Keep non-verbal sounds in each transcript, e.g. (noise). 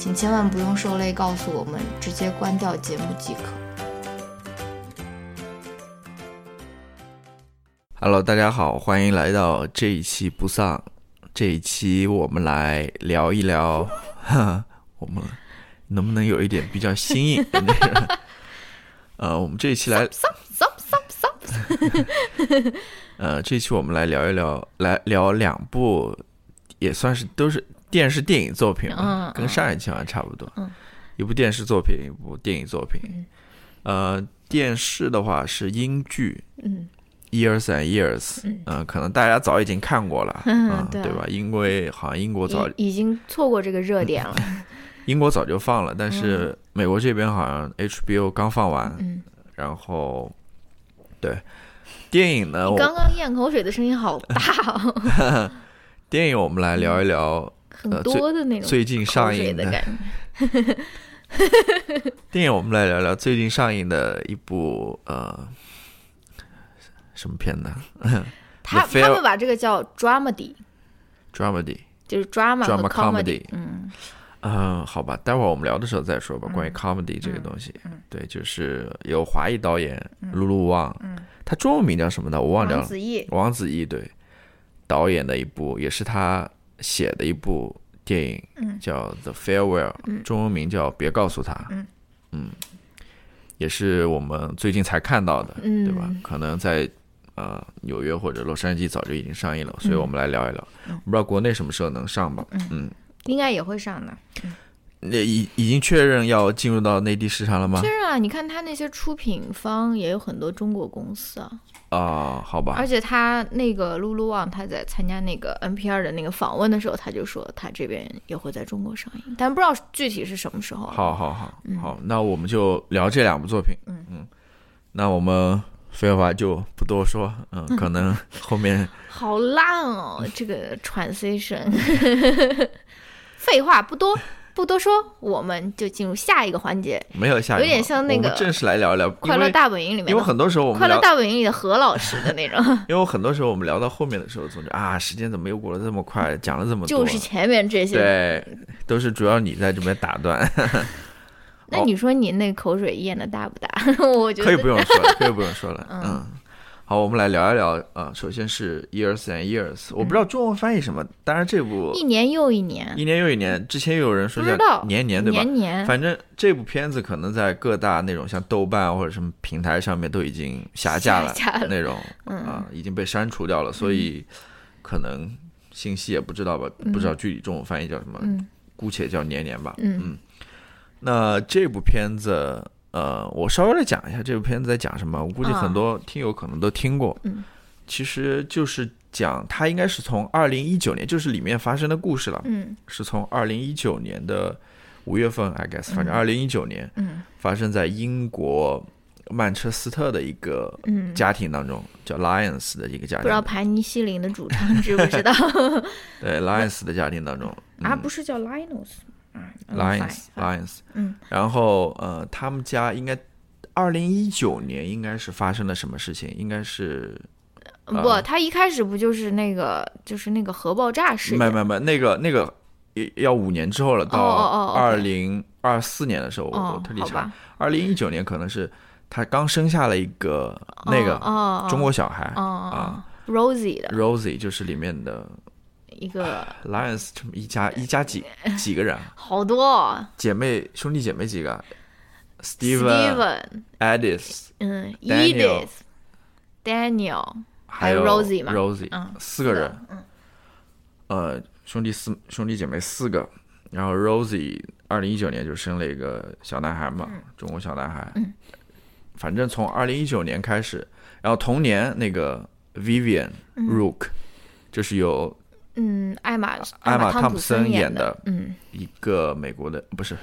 请千万不用受累告诉我们，直接关掉节目即可。Hello，大家好，欢迎来到这一期不丧。这一期我们来聊一聊，哈，(laughs) 我们能不能有一点比较新颖的那个？(laughs) 呃，我们这一期来！(laughs) 呃，这一期我们来聊一聊，来聊两部，也算是都是电视电影作品吧，嗯跟上一期好像差不多。嗯。一部电视作品，一部电影作品。呃，电视的话是英剧，嗯。Years and Years，嗯。嗯、可能大家早已经看过了，嗯 (laughs) 嗯，对对吧？因为好像英国早已已经错过这个热点了。(laughs) 英国早就放了，但是美国这边好像 HBO 刚放完，嗯，然后对电影呢，我刚刚咽口水的声音好大哦，(laughs) 电影我们来聊一聊很呃多的那种最近上映的感觉。(laughs) 电影，我们来聊聊最近上映的一部呃什么片呢 (laughs) 他他们把这个叫 dramedy，？Dramedy，就是 drama 和 Drama comedy 嗯嗯，好吧，待会儿我们聊的时候再说吧。关于嗯 comedy 这个嗯东西，嗯对，就是有华裔导演卢卢旺，嗯，他中文名叫什么呢？我忘掉了。王子异，王子异对导演的一部，也是他写的一部电影，嗯叫《The Farewell》，嗯中文名叫《别告诉他》。嗯也是我们最近才看到的，嗯对吧？可能在呃纽约或者洛杉矶早就已经上映了，所以我们来聊一聊。嗯我不知道国内什么时候能上吧？嗯，应该也会上的。那已已经确认要进入到内地市场了吗确？认啊，你看他那些出品方也有很多中国公司啊，啊，好吧而，且他那个露露旺他在参加那个 NPR 的那个访问的时候，他就说他这边也会在中国上映，但不知道具体是什么时候。好好好嗯好，那我们就聊这两部作品。嗯那我们废话就不多说，嗯，(laughs) 可能后面好烂哦，这个 transition。(laughs) 废话不多，不多说，我们就进入下一个环节，没有下一个有点像那个正式来聊一聊《快乐大本营》里面因为很多时候我们《快乐，大本营》里的何老师的那种，(laughs) 因为很多时候我们聊到后面的时候，总觉得啊，时间怎么又过得这么快，讲了这么多，就是前面这些。对，都是主要你在这边打断，(laughs) 那你说你那口水咽的大不大？(laughs) 我觉得可以不用说了，可以不用说了，嗯嗯。好，我们来聊一聊啊、首先是 Years and Years，我不知道中文翻译什么，当然这部一年又一年，一年又一年，之前又有人说叫年年对吧？年年。反正这部片子可能在各大那种像豆瓣或者什么平台上面都已经下架了，下架了。那种嗯。啊、已经被删除掉了，所以可能信息也不知道吧，不知道具体中文翻译叫什么，嗯。姑且叫年年吧。嗯。那这部片子，呃，我稍微来讲一下这部片子在讲什么，我估计啊。很多听友可能都听过。嗯。其实就是讲它应该是从二零一九年，就是里面发生的故事了，嗯。是从二零一九年的五月份，I guess，反正二零一九年。嗯。发生在英国曼彻斯特的一个嗯，家庭当中，叫 Lions 的一个家庭，不知道盘尼西林的主唱知不知道？(laughs) 对 Lions 的家庭当中啊？嗯。不是叫 Lions fine，Lions，嗯。然后呃，他们家应该二零一九年应该是发生了什么事情？应该是不，他一开始不就是那个就是那个核爆炸事件？没没没，那个那个要五年之后了，到二零二四年的时候，我我哦特，地查，二零一九年可能是他刚生下了一个那个中国小孩哦哦哦，Rosie 的。Rosie，就是里面的一个 Lions 这么一家一家几几个人啊？好多哦姐妹兄弟姐妹几个啊？Steven、Steven，Edith，嗯 Daniel，Edith，Daniel，还有 Rosie 嘛 Rosie，嗯四个人，嗯呃，兄弟四兄弟姐妹四个，然后 Rosie 二零一九年就生了一个小男孩嘛，中国小男孩。嗯反正从二零一九年开始，然后同年那个 Vivian Rook，、就是有嗯，艾玛艾玛汤汤普森演演的嗯。一个美国的不是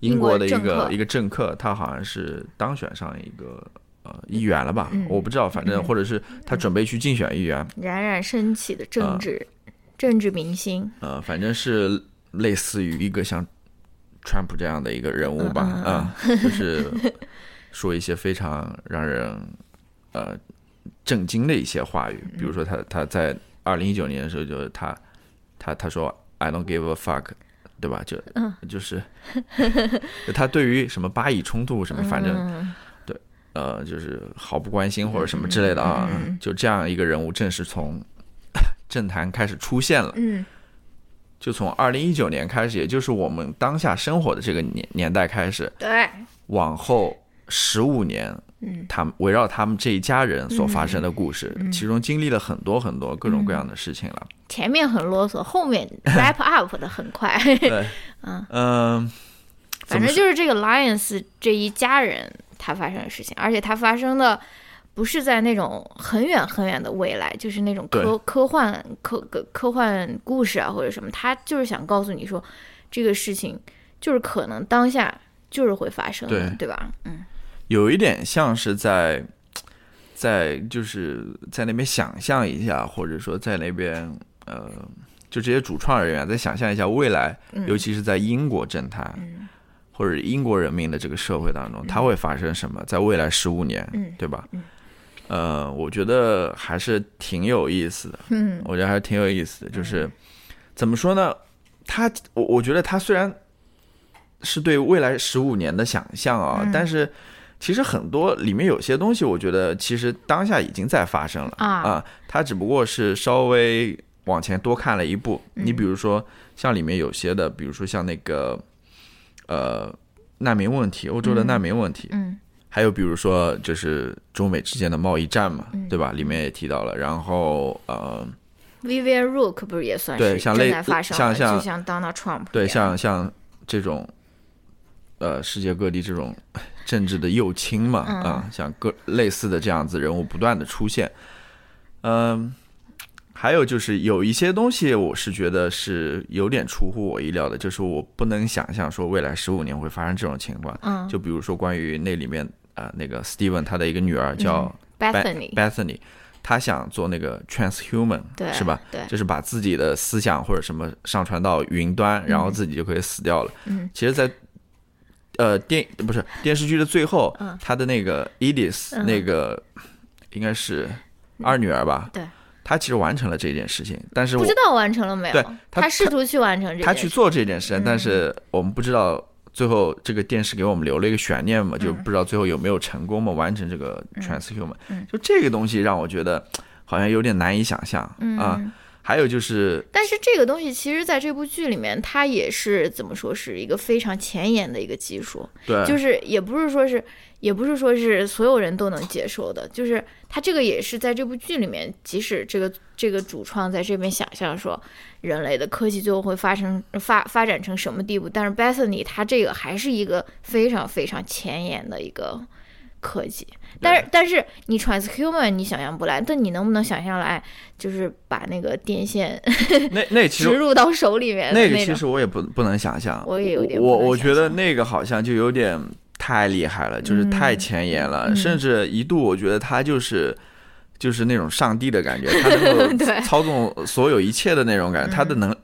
英英国的一个一个政客，他好像是当选上一个呃议员了吧？嗯我不知道，反正或者是他准备去竞选议员，(laughs) 冉冉升起的啊政治、政治明星，呃，反正是类似于一个像川普这样的一个人物吧，啊、就是说一些非常让人呃震惊的一些话语，比如说他他在二零一九年的时候，就是他他他说 I don't give a fuck，对吧？就、嗯。(laughs) 就是就他对于什么巴以冲突什么，反正嗯。呃，就是毫不关心或者什么之类的啊，嗯。就这样一个人物正式从 (laughs) 政坛开始出现了。嗯。就从二零一九年开始，也就是我们当下生活的这个年年代开始，对，往后十五年，嗯。他们围绕他们这一家人所发生的故事，其中经历了很多很多各种各样的事情了。前面很啰嗦，后面 wrap up 的很快，(laughs) 对，嗯，嗯反正就是这个 Lions 这一家人他发生的事情，而且他发生的不是在那种很远很远的未来，就是那种科科幻科科科幻故事啊或者什么，他就是想告诉你说，这个事情就是可能当下就是会发生的，对。对吧？嗯有一点像是在在就是在那边想象一下，或者说在那边呃，就这些主创人员再想象一下未来，嗯尤其是在英国政坛。或者英国人民的这个社会当中，它会发生什么？在未来十五年，嗯对吧？呃，我觉得还是挺有意思的。嗯我觉得还是挺有意思的，就是怎么说呢？他我我觉得他虽然是对未来十五年的想象啊，嗯但是其实很多里面有些东西，我觉得其实当下已经在发生了啊他只不过是稍微往前多看了一步。嗯你比如说像里面有些的，比如说像那个呃难民问题，欧洲的难民问题，嗯还有比如说就是中美之间的贸易战嘛，嗯对吧？里面也提到了，然后呃。，Vivian Rook 不是也算对像类在发生，像像像 Donald Trump 对，像像这种，呃，世界各地这种 (laughs) 政治的右倾嘛，嗯。啊，像各类似的这样子人物不断的出现，嗯，还有就是有一些东西，我是觉得是有点出乎我意料的，就是我不能想象说未来十五年会发生这种情况，嗯。就比如说关于那里面啊、呃那个 Steven 他的一个女儿叫 Bethany Bethany，他想做那个 transhuman，对是吧？对。就是把自己的思想或者什么上传到云端，然后自己就可以死掉了。嗯，其实在，呃电不是电视剧的最后，嗯他的那个 Edith、嗯那个应该是二女儿吧？对，她其实完成了这件事情，但是我不知道完成了没有？对他他试图去完成这件事，他去做这件事，嗯但是我们不知道最后这个电视给我们留了一个悬念嘛，就不知道最后有没有成功嘛，完成这个 transhuman。嗯就这个东西让我觉得好像有点难以想象啊。嗯还有就是，但是这个东西其实在这部剧里面，它也是怎么说是一个非常前沿的一个技术，对，就是也不是说是，也不是说是所有人都能接受的，就是它这个也是在这部剧里面，即使这个这个主创在这边想象说人类的科技最后会发生发发展成什么地步，但是 Bethany 它这个还是一个非常非常前沿的一个科技。但是但是你 transhuman 你想象不来，但你能不能想象来，就是把那个电线 (laughs) 那那其实植入到手里面的那个其实我也不不能想象，我也有点我我觉得那个好像就有点太厉害了，就是太前沿了，嗯。甚至一度我觉得他就是。就是那种上帝的感觉，(laughs) 他能够操纵所有一切的那种感觉，他的能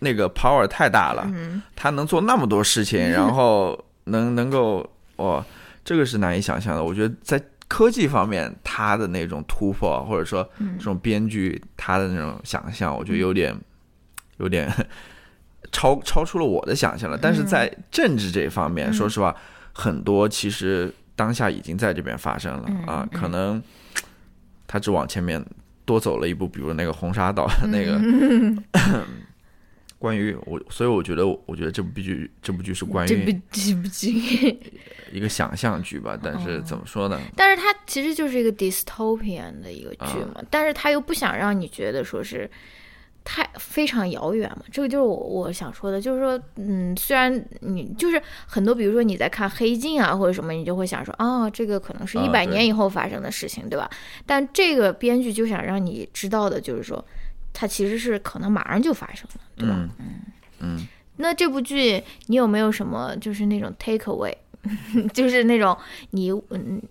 那个 power 太大了，嗯。他能做那么多事情，(laughs) 然后能能够哇，这个是难以想象的。我觉得在科技方面，他的那种突破，或者说嗯这种编剧他的那种想象，我觉得有点有点 (laughs) 超超出了我的想象了。但是在政治这一方面，嗯说实话，很多其实当下已经在这边发生了嗯啊，可能他只往前面多走了一步，比如那个红沙岛 (laughs) 那个。(laughs) 关于我，所以我觉得，我觉得这部剧这部剧是关这部于这部剧，(laughs) 一个想象剧吧。但是怎么说呢？但是它其实就是一个 dystopian 的一个剧嘛，但是他又不想让你觉得说是太非常遥远嘛。这个就是我我想说的，就是说，嗯，虽然你就是很多，比如说你在看《黑镜》啊或者什么，你就会想说，啊，这个可能是啊一百年以后发生的事情，对吧？但这个编剧就想让你知道的就是说，它其实是可能马上就发生了，对吧？嗯嗯，那这部剧你有没有什么就是那种 take away，(laughs) 就是那种你嗯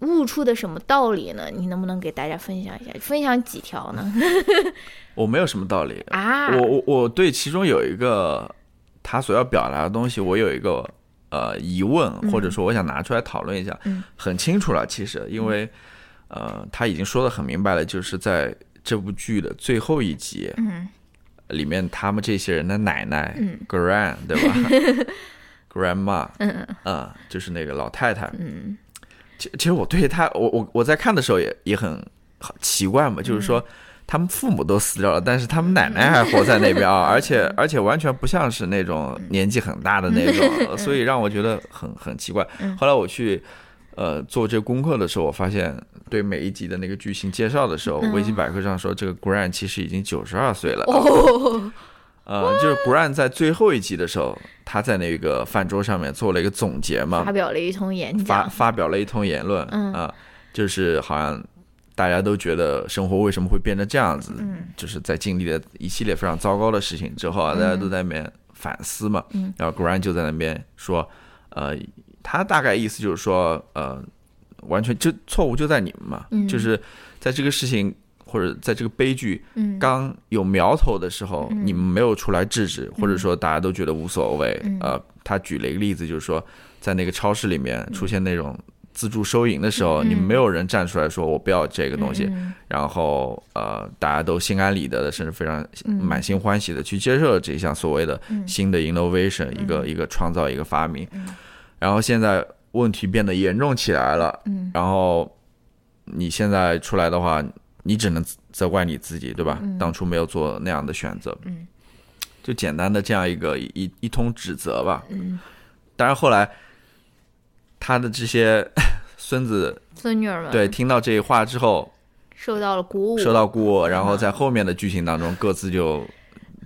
悟出的什么道理呢？你能不能给大家分享一下？分享几条呢？(laughs) 我没有什么道理。啊，我我我对其中有一个他所要表达的东西，我有一个呃疑问，或者说我想拿出来讨论一下。嗯很清楚了，其实因为呃他已经说的很明白了，就是在这部剧的最后一集嗯。里面，他们这些人的奶奶嗯，grand 对吧？(laughs) Grandma，嗯嗯，就是那个老太太。嗯。其其实我对他，我我我在看的时候也也很好奇怪嘛，就是嗯说他们父母都死掉了，但是他们奶奶还活在那边啊，(laughs) 而且而且完全不像是那种年纪很大的那种，(laughs) 所以让我觉得很很奇怪。嗯。后来我去呃做这个功课的时候，我发现对每一集的那个剧情介绍的时候，嗯。维基百科上说这个 Gran 其实已经九十二岁了。哦，呃，就是 Gran 在最后一集的时候，他在那个饭桌上面做了一个总结嘛发，表了一通演发讲，发表了一通言论，嗯。啊，就是好像大家都觉得生活为什么会变成这样子，嗯。就是在经历了一系列非常糟糕的事情之后啊，大家都在那边反思嘛，嗯。然后 Grant 就在那边说，呃，他大概意思就是说，呃，完全就错误就在你们嘛，嗯。就是在这个事情或者在这个悲剧嗯。刚有苗头的时候，嗯。你们没有出来制止，或者说大家都觉得无所谓。嗯。呃，他举了一个例子，就是说在那个超市里面出现那种自助收银的时候，嗯。你们没有人站出来说我不要这个东西，嗯。然后呃，大家都心安理得的，甚至非常嗯。满心欢喜的去接受这项所谓的嗯。新的 innovation，、一个一个创造一个发明。嗯然后现在问题变得严重起来了，嗯。然后你现在出来的话，你只能责怪你自己，对吧？嗯。当初没有做那样的选择，嗯。就简单的这样一个一一通指责吧。嗯，当然后来他的这些 (laughs) 孙子孙女儿们。对听到这话之后受到了鼓舞，受到鼓舞，然后在后面的剧情当中各自就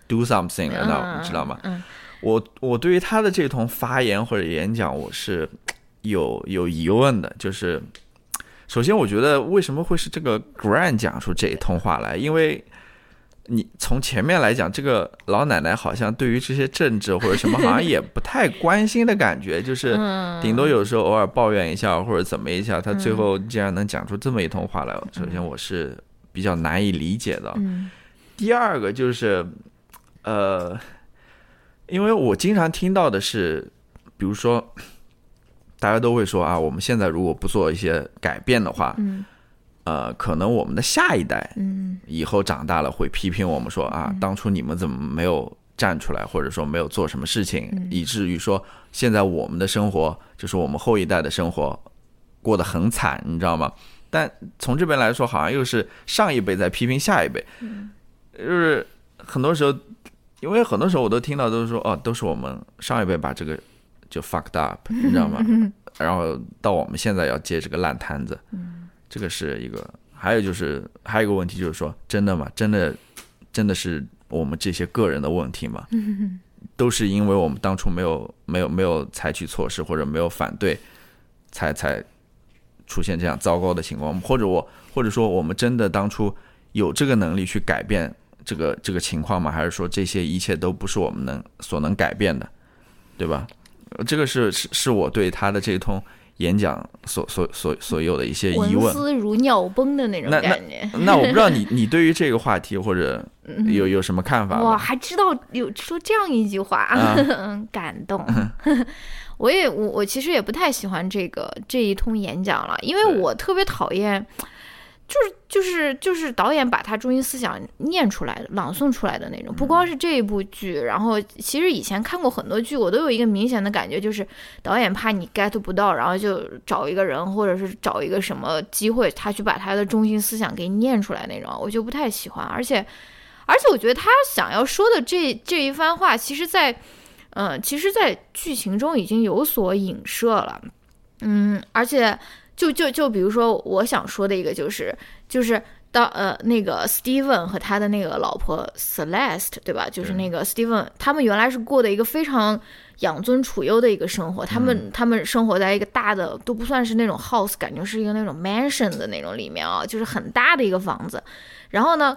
do something 了，那嗯你知道吗？嗯我我对于他的这通发言或者演讲，我是有有疑问的。就是首先，我觉得为什么会是这个 Grant 讲出这一通话来？因为你从前面来讲，这个老奶奶好像对于这些政治或者什么，好像也不太关心的感觉，就 (laughs) 是嗯，顶多有时候偶尔抱怨一下或者怎么一下。她最后竟然能讲出这么一通话来，首先我是比较难以理解的。嗯第二个就是，呃，因为我经常听到的是，比如说，大家都会说啊，我们现在如果不做一些改变的话，嗯。呃，可能我们的下一代嗯。以后长大了会批评我们说啊，当初你们怎么没有站出来，或者说没有做什么事情，嗯。以至于说现在我们的生活就是我们后一代的生活过得很惨，你知道吗？但从这边来说，好像又是上一辈在批评下一辈，就是很多时候，因为很多时候我都听到都是说，哦，都是我们上一辈把这个就 fucked up，你知道吗？(laughs) 然后到我们现在要接这个烂摊子，这个是一个。还有就是还有一个问题就是说，真的吗？真的真的是我们这些个人的问题吗？(laughs) 都是因为我们当初没有没有没有采取措施或者没有反对，才才出现这样糟糕的情况，或者我或者说我们真的当初有这个能力去改变这个这个情况吗？还是说这些一切都不是我们能所能改变的，对吧？呃这个是是是我对他的这通演讲所所所所有的一些疑文问。思如尿崩的那种那那感觉。(laughs) 那我不知道你你对于这个话题或者有有什么看法哇，还知道有说这样一句话，啊 (laughs) 感动。(laughs) 我也我我其实也不太喜欢这个这一通演讲了，因为我特别讨厌，就是就是就是导演把他中心思想念出来的、朗诵出来的那种。不光是这一部剧，然后其实以前看过很多剧，我都有一个明显的感觉，就是导演怕你 get 不到，然后就找一个人或者是找一个什么机会，他去把他的中心思想给念出来那种，我就不太喜欢，而且。而且我觉得他想要说的这这一番话，其实，在嗯，其实，在剧情中已经有所影射了。嗯，而且就就就比如说，我想说的一个就是就是当呃那个 Steven 和他的那个老婆 Celeste，对吧？就是那个 Steven，他们原来是过的一个非常养尊处优的一个生活，他们他们生活在一个大的都不算是那种 house，感觉是一个那种 mansion 的那种里面啊，就是很大的一个房子。然后呢？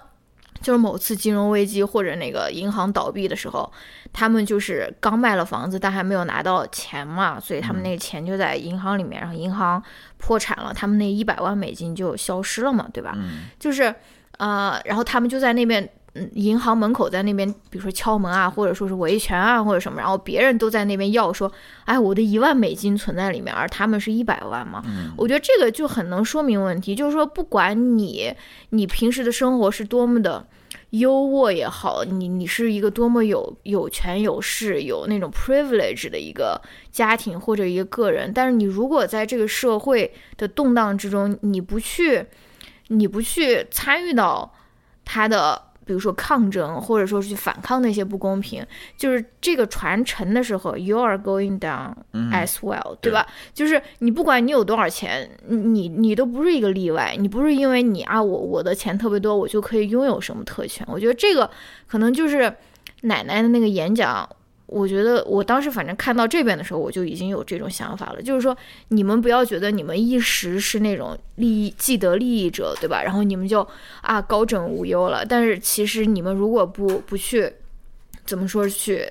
就是某次金融危机或者那个银行倒闭的时候，他们就是刚卖了房子，但还没有拿到钱嘛，所以他们那个钱就在银行里面，然后银行破产了，他们那一百万美金就消失了嘛，对吧？就是，呃，然后他们就在那边。银行门口在那边，比如说敲门啊，或者说是维权啊，或者什么，然后别人都在那边要说，哎，我的一万美金存在里面，而他们是一百万嘛。我觉得这个就很能说明问题，就是说，不管你你平时的生活是多么的优渥也好，你你是一个多么有有权有势、有那种 privilege 的一个家庭或者一个个人，但是你如果在这个社会的动荡之中，你不去，你不去参与到他的。比如说抗争，或者说是去反抗那些不公平，就是这个船沉的时候，you are going down as well，对吧？就是你不管你有多少钱，你你都不是一个例外，你不是因为你啊，我我的钱特别多，我就可以拥有什么特权？我觉得这个可能就是奶奶的那个演讲。我觉得我当时反正看到这边的时候，我就已经有这种想法了，就是说你们不要觉得你们一时是那种利益既得利益者，对吧？然后你们就啊高枕无忧了。但是其实你们如果不不去怎么说去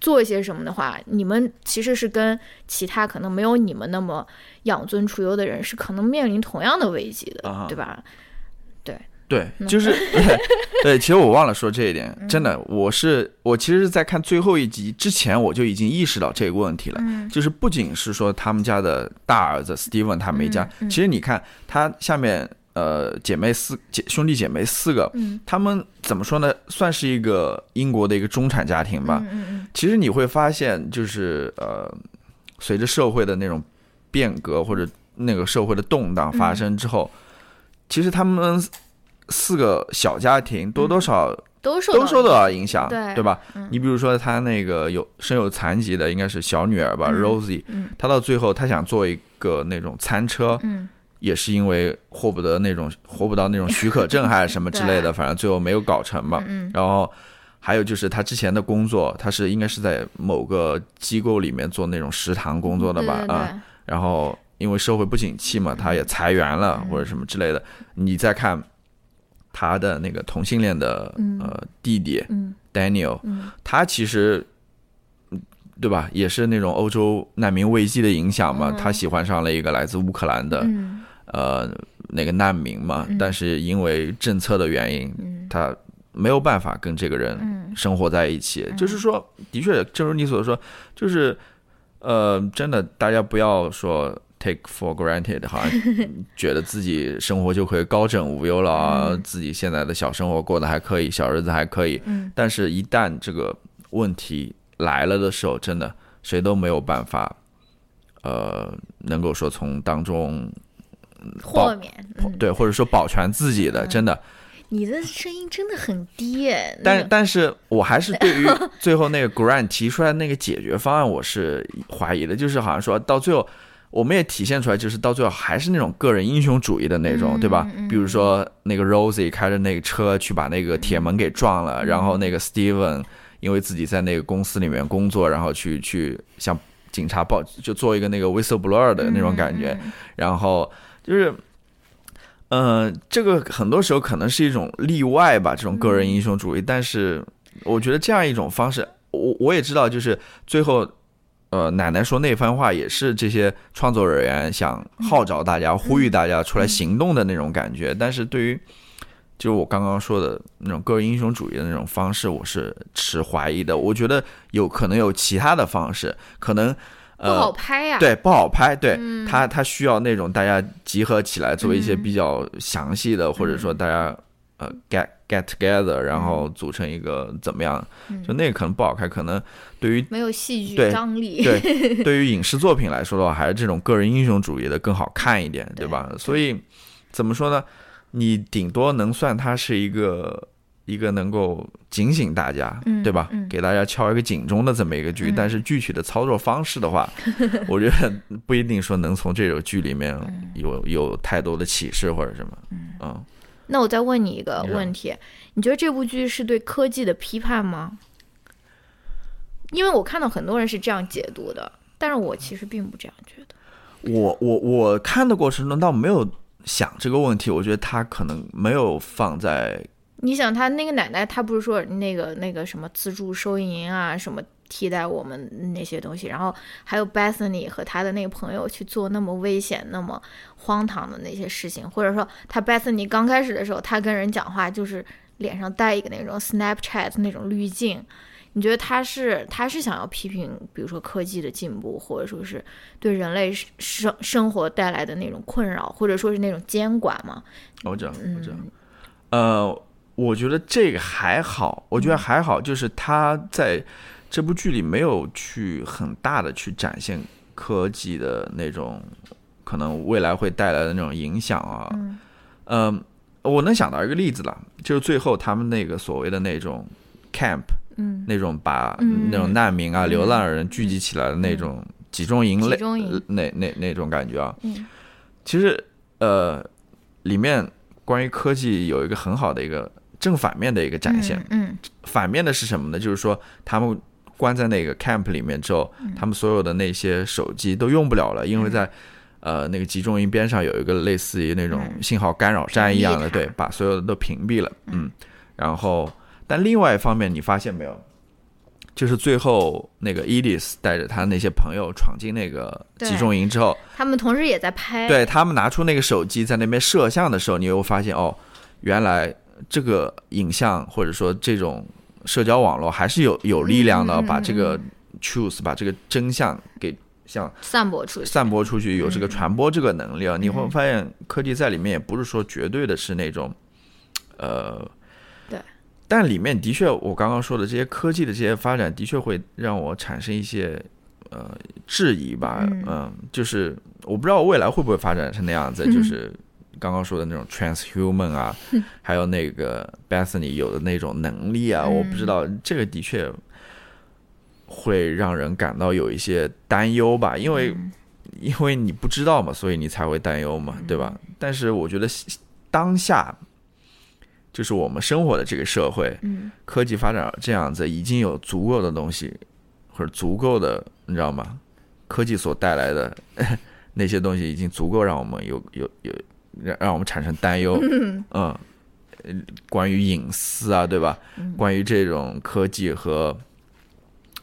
做一些什么的话，你们其实是跟其他可能没有你们那么养尊处优的人是可能面临同样的危机的，对吧？对，就是 (laughs) 对，对，其实我忘了说这一点，真的，我是我其实是在看最后一集之前，我就已经意识到这个问题了。就是不仅是说他们家的大儿子 Steven 他们一家，其实你看他下面呃姐妹四姐兄弟姐妹四个，他们怎么说呢？算是一个英国的一个中产家庭吧。其实你会发现，就是呃随着社会的那种变革或者那个社会的动荡发生之后，其实他们。四个小家庭多多少都受都受到影响，对对吧？你比如说他那个有身有残疾的，应该是小女儿吧，Rosie，她到最后她想做一个那种餐车，也是因为获不得那种获不到那种许可证还是什么之类的，(laughs) 反正最后没有搞成嘛。然后还有就是他之前的工作，他是应该是在某个机构里面做那种食堂工作的吧？啊，然后因为社会不景气嘛，他也裁员了或者什么之类的。你再看。他的那个同性恋的呃弟弟 Daniel，他其实对吧，也是那种欧洲难民危机的影响嘛，他喜欢上了一个来自乌克兰的呃那个难民嘛，但是因为政策的原因，他没有办法跟这个人生活在一起。就是说，的确，正如你所说，就是呃，真的，大家不要说。Take for granted，好像觉得自己生活就可以高枕无忧了啊，自己现在的小生活过得还可以，小日子还可以。嗯，但是，一旦这个问题来了的时候，真的谁都没有办法，呃，能够说从当中豁免，对，或者说保全自己的，真的。你的声音真的很低耶。但但是我还是对于 (laughs) 最后那个 Grant 提出来那个解决方案，我是怀疑的，就是好像说到最后。我们也体现出来，就是到最后还是那种个人英雄主义的那种，对吧？比如说那个 Rosie 开着那个车去把那个铁门给撞了，然后那个 Steven 因为自己在那个公司里面工作，然后去去向警察报，就做一个那个 whistleblower 的那种感觉。然后就是，嗯，这个很多时候可能是一种例外吧，这种个人英雄主义。但是我觉得这样一种方式，我我也知道，就是最后。呃，奶奶说那番话也是这些创作人员想号召大家、呼吁大家出来行动的那种感觉。但是对于，就是我刚刚说的那种个人英雄主义的那种方式，我是持怀疑的。我觉得有可能有其他的方式，可能呃不好拍呀，对，不好拍。对他，他需要那种大家集合起来做一些比较详细的，或者说大家呃 get。Get together，然后组成一个怎么样？就那个可能不好看，可能对于没有戏剧张力。对，(laughs) 对于影视作品来说的话，还是这种个人英雄主义的更好看一点，对吧？所以怎么说呢？你顶多能算它是一个一个能够警醒大家，嗯对吧？嗯给大家敲一个警钟的这么一个剧，嗯但是具体的操作方式的话，(laughs) 我觉得不一定说能从这种剧里面嗯有有太多的启示或者什么。嗯，那我再问你一个问题，你觉得这部剧是对科技的批判吗？因为我看到很多人是这样解读的，但是我其实并不这样觉得。我我我看的过程中倒没有想这个问题，我觉得他可能没有放在你想，他那个奶奶，她不是说那个那个什么自助收银啊，什么替代我们那些东西，然后还有 Bethany 和他的那个朋友去做那么危险、那么荒唐的那些事情，或者说他 Bethany 刚开始的时候，他跟人讲话就是脸上带一个那种 Snapchat 那种滤镜。你觉得他是他是想要批评，比如说科技的进步，或者说是对人类生生活带来的那种困扰，或者说是那种监管吗？我知道，我知道。嗯呃，我觉得这个还好，我觉得还好，就是他在这部剧里没有去很大的去展现科技的那种可能未来会带来的那种影响啊。嗯嗯，我能想到一个例子了，就是最后他们那个所谓的那种 camp，嗯那种把嗯那种难民啊、嗯流浪人聚集起来的那种集中营类那那那种感觉啊。嗯其实呃，里面关于科技有一个很好的一个正反面的一个展现。嗯反面的是什么呢？就是说他们关在那个 camp 里面之后，嗯。他们所有的那些手机都用不了了，因为在呃那个集中营边上有一个类似于那种嗯。信号干扰站一样的，对，把所有的都屏蔽了。嗯，然后但另外一方面，你发现没有？就是最后那个 Edith 带着他那些朋友闯进那个集中营之后，他们同时也在拍，对他们拿出那个手机在那边摄像的时候，你又发现哦，原来这个影像或者说这种社交网络还是有有力量的，把这个 truth 把这个真相给像散播出去，散播出去，有这个嗯传播这个能力啊。你会发现科技在里面也不是说绝对的是那种，呃，对。但里面的确，我刚刚说的这些科技的这些发展，的确会让我产生一些呃质疑吧。嗯就是我不知道未来会不会发展成那样子，(laughs) 就是刚刚说的那种 transhuman 啊，还有那个 Bethany 有的那种能力啊，嗯。我不知道这个的确会让人感到有一些担忧吧，因为、嗯。因为你不知道嘛，所以你才会担忧嘛，对吧？但是我觉得当下就是我们生活的这个社会，嗯。科技发展这样子，已经有足够的东西，或者足够的，你知道吗？科技所带来的 (laughs) 那些东西，已经足够让我们有有有让让我们产生担忧。嗯，呃关于隐私啊，对吧？关于这种科技和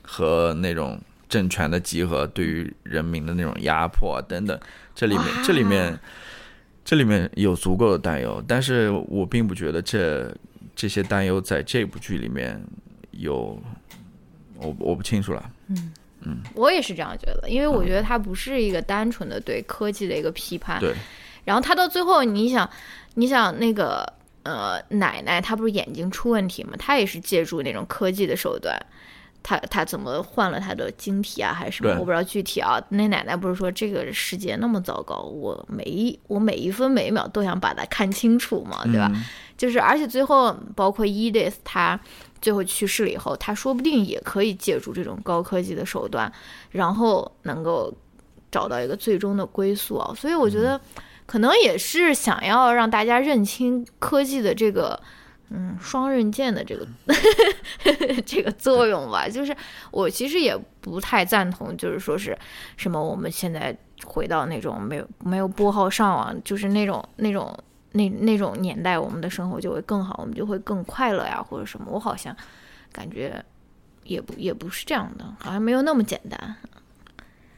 和那种政权的集合对于人民的那种压迫啊等等，这里面这里面这里面有足够的担忧，但是我并不觉得这这些担忧在这部剧里面有，我我不清楚了。嗯。嗯我也是这样觉得，因为我觉得它不是一个单纯的对科技的一个批判，对，然后他到最后，你想，你想那个呃奶奶，她不是眼睛出问题吗？她也是借助那种科技的手段，她她怎么换了他的晶体啊，还是什么？我不知道具体啊。那奶奶不是说这个世界那么糟糕，我每一我每一分每一秒都想把它看清楚嘛，对吧？嗯就是而且最后包括 Edith 她最后去世了以后，她说不定也可以借助这种高科技的手段，然后能够找到一个最终的归宿啊。所以我觉得可能也是想要让大家认清科技的这个。嗯，双刃剑的这个 (laughs) 这个作用吧，就是我其实也不太赞同，就是说是什么我们现在回到那种没有没有拨号上网，就是那种那种那那种年代，我们的生活就会更好，我们就会更快乐呀，或者什么。我好像感觉也不也不是这样的，好像没有那么简单。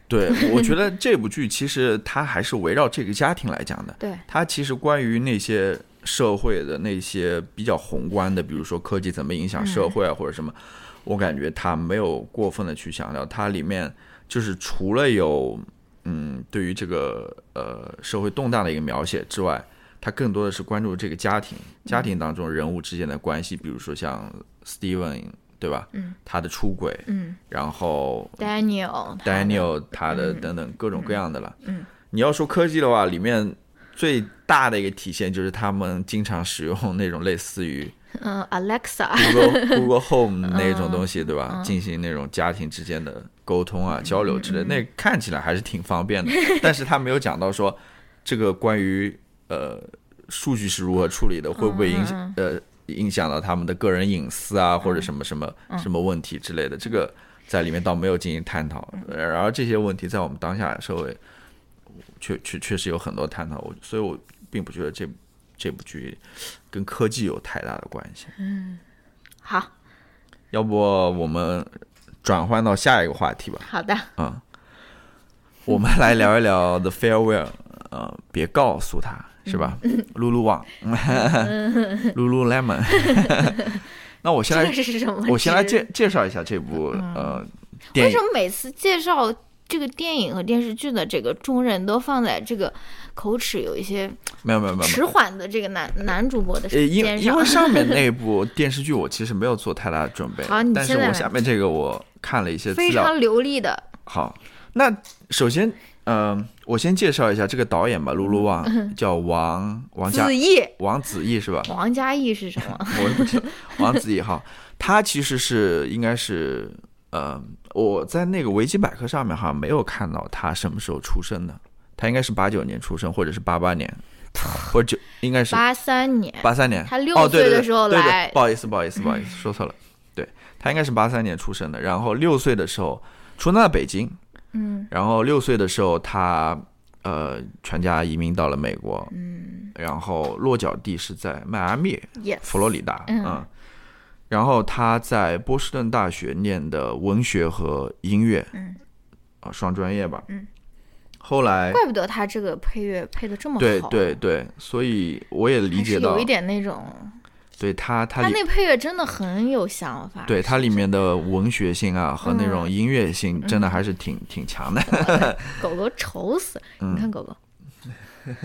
对，我觉得这部剧其实它还是围绕这个家庭来讲的。(laughs) 对，它其实关于那些社会的那些比较宏观的，比如说科技怎么影响社会啊，或者什么，我感觉它没有过分的去强调。它里面就是除了有嗯对于这个呃社会动荡的一个描写之外，它更多的是关注这个家庭，家庭当中人物之间的关系，比如说像 Steven 对吧？嗯，他的出轨，嗯。然后 Daniel Daniel 他的嗯。等等各种各样的了。嗯，你要说科技的话，里面最大的一个体现就是他们经常使用那种类似于嗯，Alexa，Google Google Home (laughs) 那种东西，对吧？进行那种家庭之间的沟通啊、交流之类，那看起来还是挺方便的。(laughs) 但是他没有讲到说这个关于呃数据是如何处理的，会不会影响呃影响到他们的个人隐私啊，或者什么什么什么问题之类的，这个在里面倒没有进行探讨。然而这些问题在我们当下社会确确确实有很多探讨，我所以我并不觉得这这部剧跟科技有太大的关系。嗯。好。要不我们转换到下一个话题吧？好的，嗯、我们来聊一聊 The Farewell，呃，别告诉他是吧？露露网，露露 lemon。那我先来，这是什么？我先来介介绍一下这部呃电影为什。么每次介绍这个电影和电视剧的这个重任都放在这个口齿有一些没有没有没有。迟缓的这个男男主播的呃，因肩因为上？面 (laughs) 那部电视剧我其实没有做太大的准备，好你但是我下面这个我看了一些，非常流利的，好，那首先，嗯、我先介绍一下这个导演吧，露露旺 (laughs) 叫王王家子毅，王子异是吧？王嘉译是什么？(laughs) 我也不知道，王子异哈，他其实是应该是，呃，我在那个维基百科上面好像没有看到他什么时候出生的，他应该是八九年出生，或者是八八年，(sighs) 或者九应该是八三年，八三年，他六岁的时候对对来。对不好意思，不好意思，不好意思，(laughs) 说错了。对他应该是八三年出生的，然后六岁的时候出生在北京，嗯。然后六岁的时候他呃全家移民到了美国，嗯。然后落脚地是在迈阿密，，yes，佛罗里达，嗯。嗯。然后他在波士顿大学念的文学和音乐，嗯，啊，双专业吧，嗯。后来，怪不得他这个配乐配的这么好，对对对，所以我也理解到有一，点那种，对他他他那配乐真的很有想法，对它里面的。文学性啊和那种嗯。音乐性，真的还是挺挺强的。(laughs) 狗狗愁死，嗯你看狗狗，(laughs)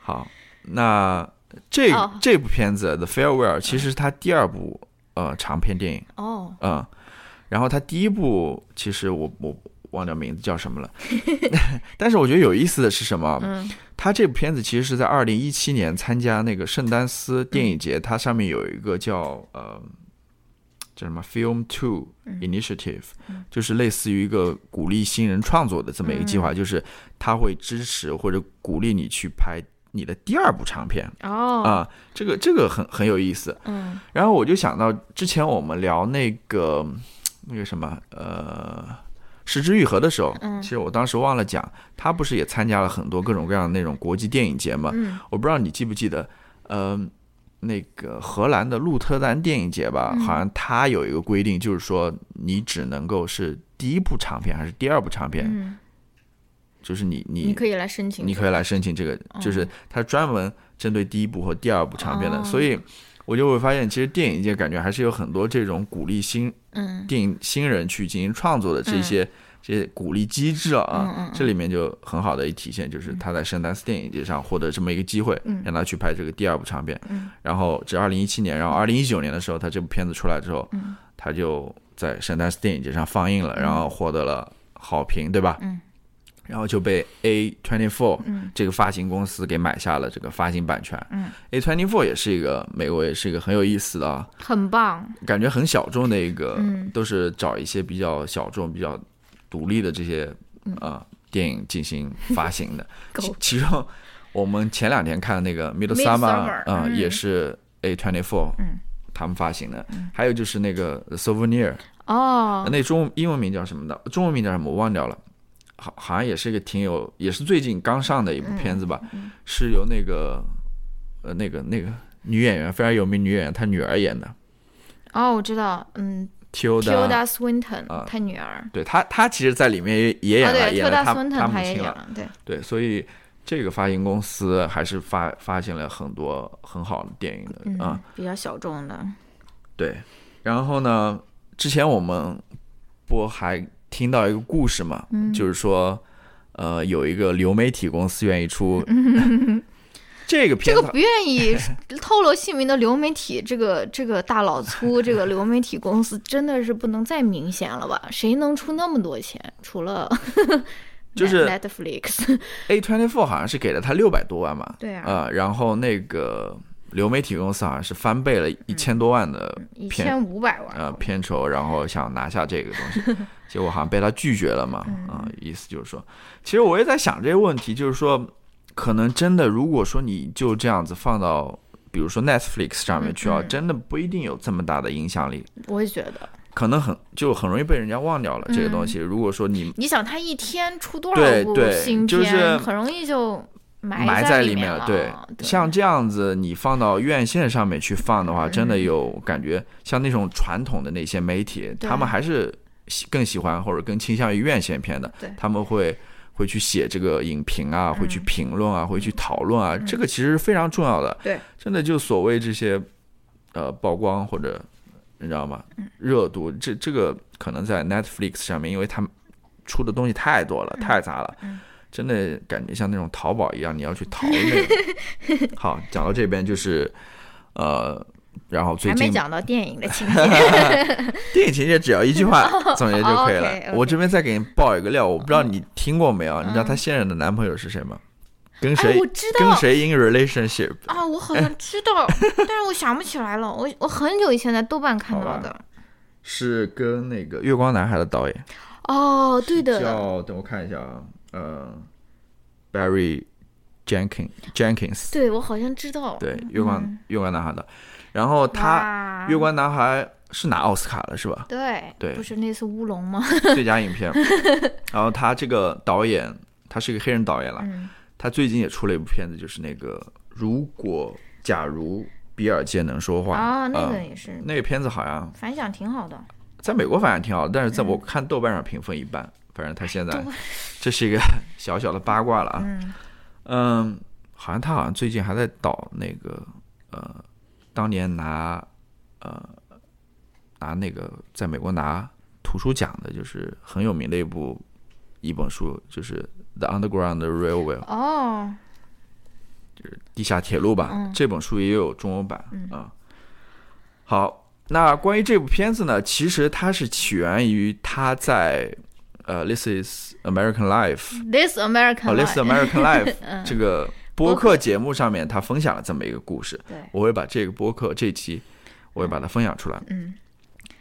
好，那这哦。这部片子《The Farewell》其实是他第二部呃长篇电影，哦，嗯，然后他第一部其实我我忘掉名字叫什么了，(laughs) 但是我觉得有意思的是什么？嗯。他这部片子其实是在二零一七年参加那个圣丹斯电影节，它上面有一个叫呃叫什么？Film Two Initiative，、就是类似于一个鼓励新人创作的这么一个计划，就是他会支持或者鼓励你去拍你的第二部长片。哦，啊，这个这个很很有意思。嗯。然后我就想到之前我们聊那个那个什么呃《失之愈合》的时候，嗯。其实我当时忘了讲，他不是也参加了很多各种各样的那种国际电影节嘛？嗯？我不知道你记不记得，呃，那个荷兰的鹿特丹电影节吧，嗯。好像它有一个规定，就是说你只能够是第一部长片还是第二部长片，嗯，就是你你你可以来申请，你可以来申请这个，就是他专门针对第一部和第二部长片的，哦。所以我就会发现，其实电影界感觉还是有很多这种鼓励新嗯。电影新人去进行创作的这些、这些鼓励机制啊，嗯嗯嗯。这里面就很好的一体现，就是他在圣丹斯电影节上获得这么一个机会，嗯。让他去拍这个第二部长片，嗯。然后这二零一七年，然后二零一九年的时候，他这部片子出来之后，嗯。他就在圣丹斯电影节上放映了，然后获得了好评，对吧？嗯然后就被 A twenty four 嗯这个发行公司给买下了这个发行版权。嗯，A twenty four 也是一个美国，也是一个很有意思的啊，很棒，感觉很小众的一个，嗯都是找一些比较小众、比较独立的这些呃电影进行发行的。(laughs) 其其中，我们前两天看的那个《Midsummer》啊，嗯也是 A twenty four 嗯他们发行的。还有就是那个《Souvenir》，哦，那中英文名叫什么的？中文名叫什么？我忘掉了。好，好像也是一个挺有，也是最近刚上的一部片子吧，是由那个呃那个那个女演员非常有名女演员，她女儿演的哦，我知道，嗯 Tilda。Swinton，啊他女儿，对她，她其实在里面也也演啊，了，对演了，Tilda 她母亲了。也演了，对，对，所以这个发行公司还是发发行了很多很好的电影的啊、嗯，比较小众的，对，然后呢，之前我们播还听到一个故事嘛，嗯。就是说，呃，有一个流媒体公司愿意出 (laughs) 这个这片子，个不愿意透露姓名的流媒体，这个这个大老粗，(laughs) 这个流媒体公司真的是不能再明显了吧？谁能出那么多钱？除了 (laughs) 就是 Netflix，A twenty four 好像是给了他六百多万嘛，对啊。呃，然后那个流媒体公司好像是翻倍了一千多万的一片千五百万，呃片酬，然后想拿下这个东西，结果好像被他拒绝了嘛，啊、意思就是说，其实我也在想这个问题，就是说，可能真的如果说你就这样子放到，比如说 Netflix 上面去啊，真的不一定有这么大的影响力，我也觉得。可能很就很容易被人家忘掉了这个东西。如果说你你想，他一天出多少部对新片，就是很容易就埋在里面了，对，像这样子你放到院线上面去放的话，真的有感觉，像那种传统的那些媒体，他们还是喜更喜欢或者更倾向于院线片的，他们会。会去写这个影评啊，会去评论啊，会去讨论啊，这个其实是非常重要的。嗯对，真的就所谓这些，呃，曝光或者你知道吗？嗯热度，这这个可能在 Netflix 上面，因为他们出的东西太多嗯了，太杂了，真的感觉像那种淘宝一样，你要去淘那个。(laughs) 好，讲到这边就是，呃，然后最近还没讲到电影的情节，(laughs) 电影情节只要一句话 (laughs) 总结就可以了。我这边再给你爆一个料，我不知道你听过没有？你知道她现任的男朋友是谁吗？跟哎，谁？我知道跟谁 in relationship？啊，我好像知道，(laughs) 但是我想不起来了。我我很久以前在豆瓣看到的。是跟那个《月光男孩》的导演哦，对的，叫，等我看一下啊，呃，Barry Jenkins Jenkins，对我好像知道。对，月光、嗯月光男孩的。然后他《月光男孩》是拿奥斯卡了是吧？对对不是那次乌龙吗？最佳影片。(laughs) 然后他这个导演，他是一个黑人导演了。嗯他最近也出了一部片子，就是那个如果假如比尔街能说话啊，那个嗯也是那个片子好像反响挺好的。在美国反响挺好的，但是在我看豆瓣上评分一般。反正他现在这是一个 (laughs) 小小的八卦了啊。嗯嗯，好像他好像最近还在导那个呃，当年拿呃拿那个在美国拿图书奖的，就是很有名的一部一本书，就是《The Underground Railway》哦，就是地下铁路吧。嗯这本书也有中文版啊、好，那关于这部片子呢，其实它是起源于他在呃《This Is American Life》This American 哦，《This American Life 嗯》这个播客节目上面，他分享了这么一个故事。对，我会把这个播客这期我会把它分享出来。嗯，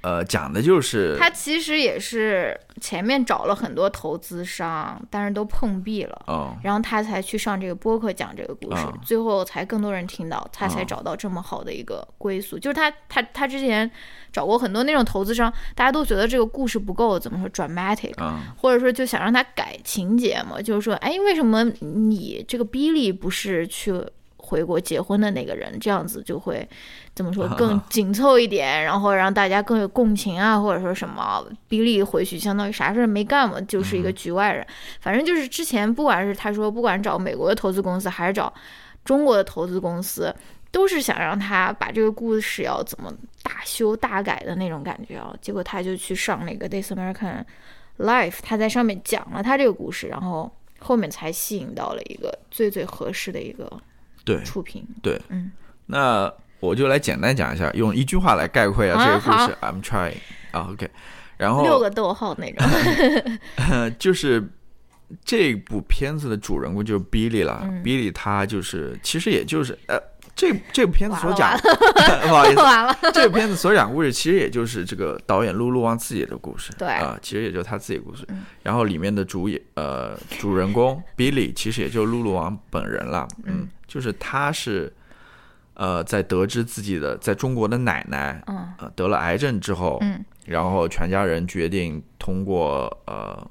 呃，讲的就是他其实也是前面找了很多投资商，但是都碰壁了。哦，然后他才去上这个播客讲这个故事，啊最后才更多人听到，他才啊找到这么好的一个归宿。就是他他他之前找过很多那种投资商，大家都觉得这个故事不够怎么说 dramatic，、啊或者说就想让他改情节嘛，就是说，哎，为什么你这个比利不是去回国结婚的那个人？这样子就会怎么说更紧凑一点，然后让大家更有共情啊，或者说什么比利回去相当于啥事儿没干嘛，就是一个局外人。反正就是之前不管是他说，不管找美国的投资公司还是找中国的投资公司。都是想让他把这个故事要怎么大修大改的那种感觉啊，结果他就去上那个《This American Life》，他在上面讲了他这个故事，然后后面才吸引到了一个最最合适的一个对触屏。对，嗯，那我就来简单讲一下，用一句话来概括一下这个故啊事。I'm trying 啊，OK，然后六个逗号那种。呃，(laughs) 就是这部片子的主人公就是 Billy 了。嗯 Billy 他就是，其实也就是呃，这这部片子所讲，(laughs) 不好意思，完了，这部片子所讲故事其实也就是这个导演陆陆王自己的故事。对啊、其实也就是他自己的故事。嗯然后里面的主演呃主人公 (laughs) Billy 其实也就是陆陆王本人了。嗯，就是他是呃在得知自己的在中国的奶奶嗯呃得了癌症之后，嗯然后全家人决定通过呃，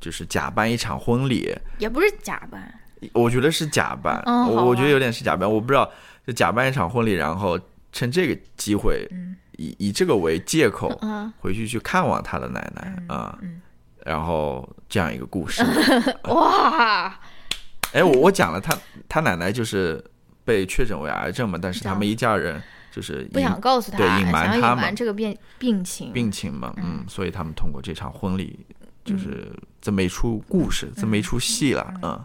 就是假扮一场婚礼。也不是假扮，我觉得是假扮，嗯我觉得有点是假扮，我不知道，就假扮一场婚礼，然后趁这个机会，嗯以以这个为借口嗯回去去看望他的奶奶啊、嗯然后这样一个故事。(laughs) 哇，哎，我我讲了他他奶奶就是被确诊为癌症嘛，但是他们一家人就是不隐想告诉他，对隐瞒他嘛隐瞒这个病病情。病情嘛，嗯，所以他们通过这场婚礼，就是这么一出故事，这么一出戏了，嗯。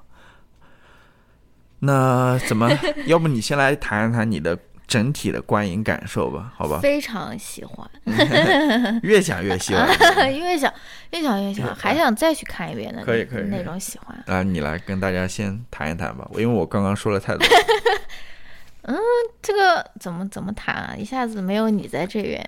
那怎么？(laughs) 要不你先来谈一谈你的整体的观影感受吧，好吧？非常喜欢，(laughs) 越想越喜欢。(laughs) 越想越想越喜欢，还想再去看一遍的，可以可以那种喜欢。啊，你来跟大家先谈一谈吧，因为我刚刚说了太多。嗯这个怎么怎么谈啊？一下子没有你在这边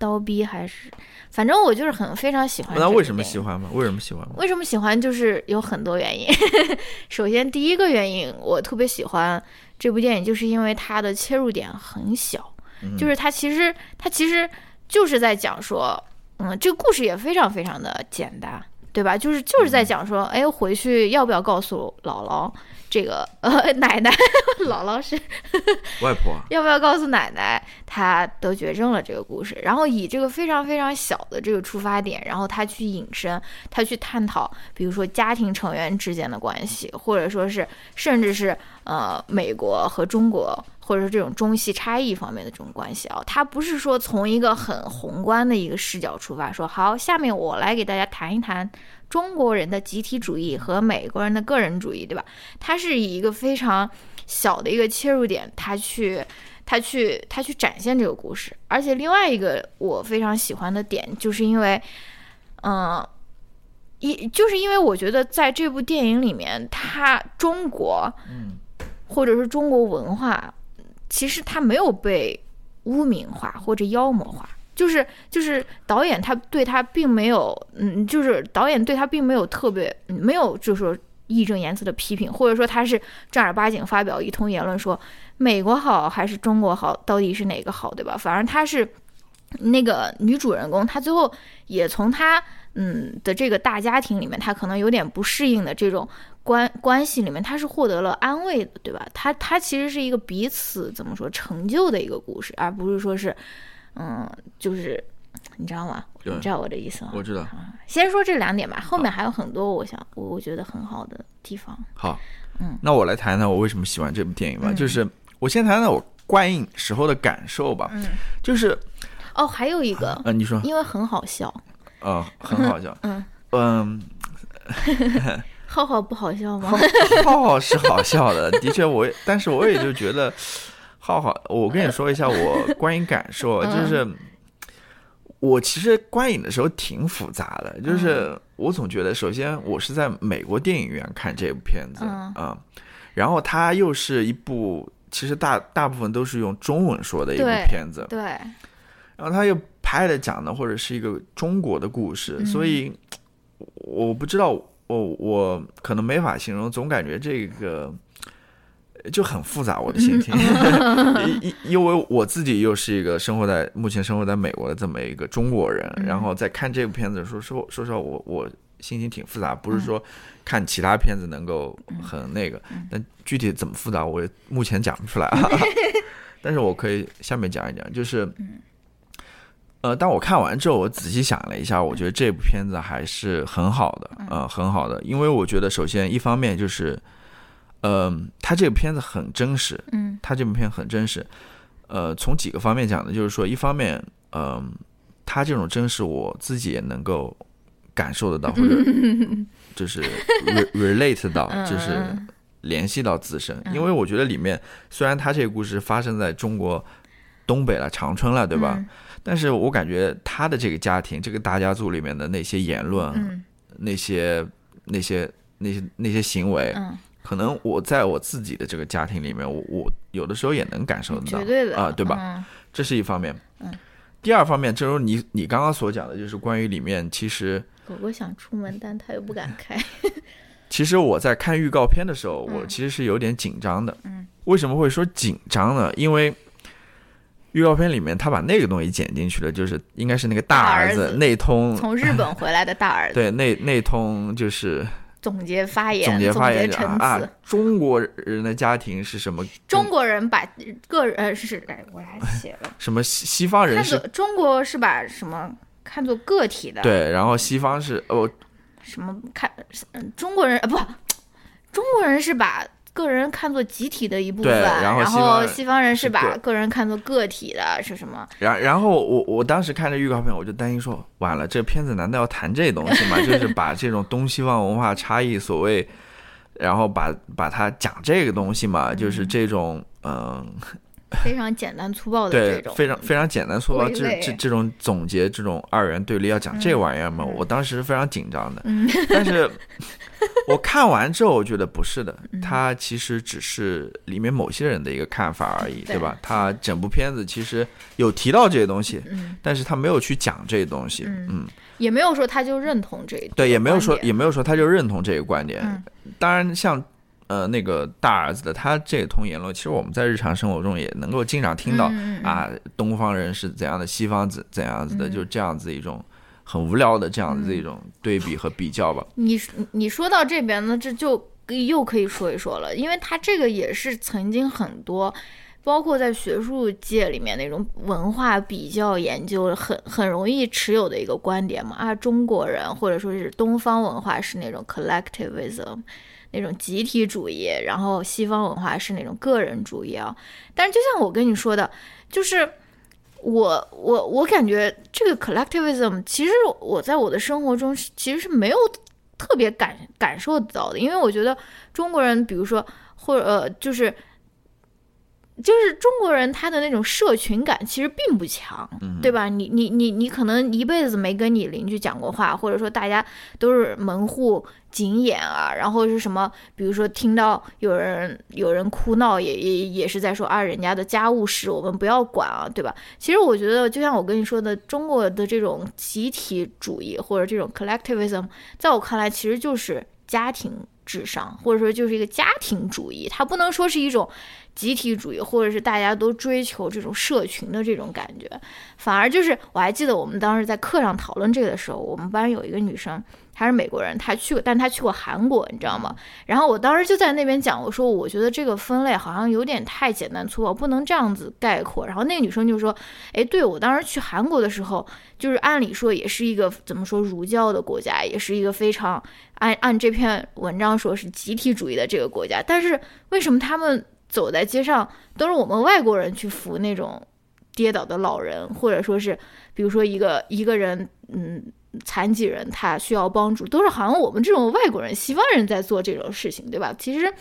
叨逼，还是反正我就是很非常喜欢。那为什么喜欢吗？为什么喜欢吗？为什么喜欢？就是有很多原因。(laughs) 首先，第一个原因，我特别喜欢这部电影，就是因为它的切入点很小，就是它其实它其实就是在讲说，嗯，这个故事也非常非常的简单，对吧？就是就是在讲说，哎，回去要不要告诉姥姥？这个呃，(laughs) 奶奶、(laughs) 姥姥是 (laughs) 外婆，要不要告诉奶奶她得绝症了这个故事？然后以这个非常非常小的这个出发点，然后他去引申，他去探讨，比如说家庭成员之间的关系，或者说是甚至是呃美国和中国，或者说这种中西差异方面的这种关系啊。他不是说从一个很宏观的一个视角出发，说好，下面我来给大家谈一谈。中国人的集体主义和美国人的个人主义，对吧？他是以一个非常小的一个切入点，他去，他去，他去展现这个故事。而且另外一个我非常喜欢的点，就是因为，嗯，一就是因为我觉得在这部电影里面，他中国，嗯，或者是中国文化，其实他没有被污名化或者妖魔化。就是就是导演他对他并没有，嗯，就是导演对他并没有特别没有，就是说义正言辞的批评，或者说他是正儿八经发表一通言论说美国好还是中国好，到底是哪个好，对吧？反而他是那个女主人公，她最后也从她嗯的这个大家庭里面，她可能有点不适应的这种关关系里面，她是获得了安慰的，对吧？她她其实是一个彼此怎么说成就的一个故事，而不是说是。嗯，就是你知道吗？你知道我的意思吗？我知道。先说这两点吧，后面还有很多我想我我觉得很好的地方。好，嗯，那我来谈谈我为什么喜欢这部电影吧。就是我先谈谈我观影时候的感受吧。嗯，就是哦，还有一个，嗯，你说，因为很好笑。嗯，很好笑。嗯 (laughs) 嗯，(laughs) 浩浩不好笑吗？浩浩是好笑的，的确我，但是我也就觉得。浩浩，我跟你说一下我 (laughs) 观影感受，就是我其实观影的时候挺复杂的，就是我总觉得，首先我是在美国电影院看这部片子啊，然后它又是一部其实大大部分都是用中文说的一部片子，对，然后他又拍的讲的或者是一个中国的故事，所以我不知道，我我可能没法形容，总感觉这个。就很复杂，我的心情，(laughs) 因因为我自己又是一个生活在目前生活在美国的这么一个中国人，然后在看这部片子，说说说实话，我我心情挺复杂，不是说看其他片子能够很那个，但具体怎么复杂，我目前讲不出来，(laughs) 但是我可以下面讲一讲，就是，呃，当我看完之后，我仔细想了一下，我觉得这部片子还是很好的，呃，很好的，因为我觉得首先一方面就是。嗯，他这个片子很真实。嗯，他这部片很真实。呃，从几个方面讲呢，就是说，一方面，嗯，他这种真实，我自己也能够感受得到，(laughs) 或者就是 (laughs) relate 到，就是联系到自身。因为我觉得里面虽然他这个故事发生在中国东北了，长春了，对吧？但是我感觉他的这个家庭，这个大家族里面的那些言论，那些那些那些那些行为，可能我在我自己的这个家庭里面，我我有的时候也能感受得到啊，对吧？这是一方面。嗯。第二方面，正如你你刚刚所讲的，就是关于里面其实狗狗想出门，但它又不敢开。(laughs) 其实我在看预告片的时候，我其实是有点紧张的。嗯。为什么会说紧张呢？因为预告片里面他把那个东西剪进去了，就是应该是那个大儿子内通从日本回来的大儿子。(laughs) 对，内内通就是。总结发言，总结发言陈词。中国人的家庭是什么？中国人把个人呃是哎，我还写了 (laughs) 什么西西方人是中国是把什么看作个体的？对，然后西方是哦什么看中国人啊不，中国人是把。个人看作集体的一部分，然后西方人是把个人看作个体的，是什么？然然后我我当时看这预告片，我就担心说，完了，这片子难道要谈这东西吗？(laughs) 就是把这种东西方文化差异，所谓，然后把把它讲这个东西嘛，就是这种嗯，非常简单粗暴的这对种，非常非常简单粗暴，这这这种总结这种二元对立要讲这玩意儿嘛，我当时是非常紧张的，嗯但是 (laughs) 我看完之后，我觉得不是的，嗯它其实只是里面某些人的一个看法而已，对对吧？它整部片子其实有提到这些东西，嗯但是他没有去讲这些东西，嗯嗯，也没有说他就认同这一对，也没有说也没有说他就认同这个观点。嗯当然，像呃那个大儿子的他这通言论，其实我们在日常生活中也能够经常听到、啊，东方人是怎样的，西方怎怎样子的，嗯就这样子一种很无聊的这样子的一种对比和比较吧。你你说到这边呢，这就又可以说一说了，因为他这个也是曾经很多，包括在学术界里面那种文化比较研究很很容易持有的一个观点嘛啊，中国人或者说是东方文化是那种 collectivism。那种集体主义，然后西方文化是那种个人主义啊。但是就像我跟你说的，就是我我我感觉这个 collectivism，其实我在我的生活中其实是没有特别感感受到的，因为我觉得中国人，比如说或者呃，就是就是中国人他的那种社群感其实并不强，对吧？你你你你可能一辈子没跟你邻居讲过话，或者说大家都是门户紧眼啊，然后是什么？比如说听到有人有人哭闹也，也也是在说啊，人家的家务事我们不要管啊，对吧？其实我觉得，就像我跟你说的，中国的这种集体主义或者这种 collectivism，在我看来其实就是家庭至上，或者说就是一个家庭主义，它不能说是一种集体主义，或者是大家都追求这种社群的这种感觉，反而就是我还记得我们当时在课上讨论这个的时候，我们班有一个女生。她是美国人，他去过，但他去过韩国，你知道吗？然后我当时就在那边讲，我说我觉得这个分类好像有点太简单粗暴，不能这样子概括。然后那个女生就说：“哎，对我当时去韩国的时候，就是按理说也是一个怎么说儒教的国家，也是一个非常按按这篇文章说是集体主义的这个国家，但是为什么他们走在街上都是我们外国人去扶那种跌倒的老人，或者说是比如说一个一个人，嗯。”残疾人他需要帮助，都是好像我们这种外国人、西方人在做这种事情，对吧？其实，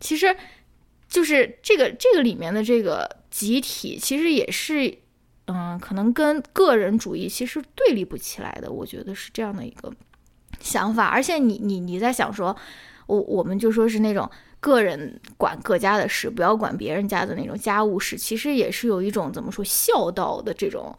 其实就是这个这个里面的这个集体，其实也是，嗯，可能跟个人主义其实对立不起来的。我觉得是这样的一个想法。而且你你你在想说，我我们就说是那种个人管各家的事，不要管别人家的那种家务事，其实也是有一种怎么说孝道的这种。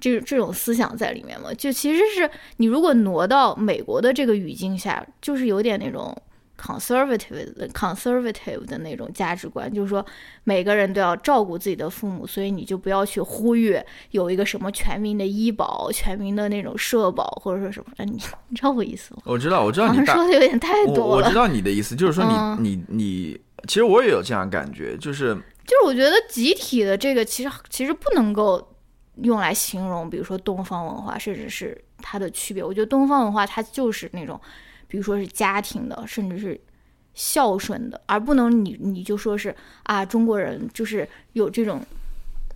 这这种思想在里面嘛，就其实是你如果挪到美国的这个语境下，就是有点那种 conservative 的 conservative 的那种价值观，就是说每个人都要照顾自己的父母，所以你就不要去呼吁有一个什么全民的医保、全民的那种社保或者说什么，你你知道我意思吗？我知道，我知道你大说的有点太多了。我知道你的意思，就是说你、嗯你你，其实我也有这样感觉，就是就是我觉得集体的这个其实其实不能够用来形容，比如说东方文化，甚至是它的区别。我觉得东方文化它就是那种，比如说是家庭的，甚至是孝顺的，而不能你你就说是啊，中国人就是有这种，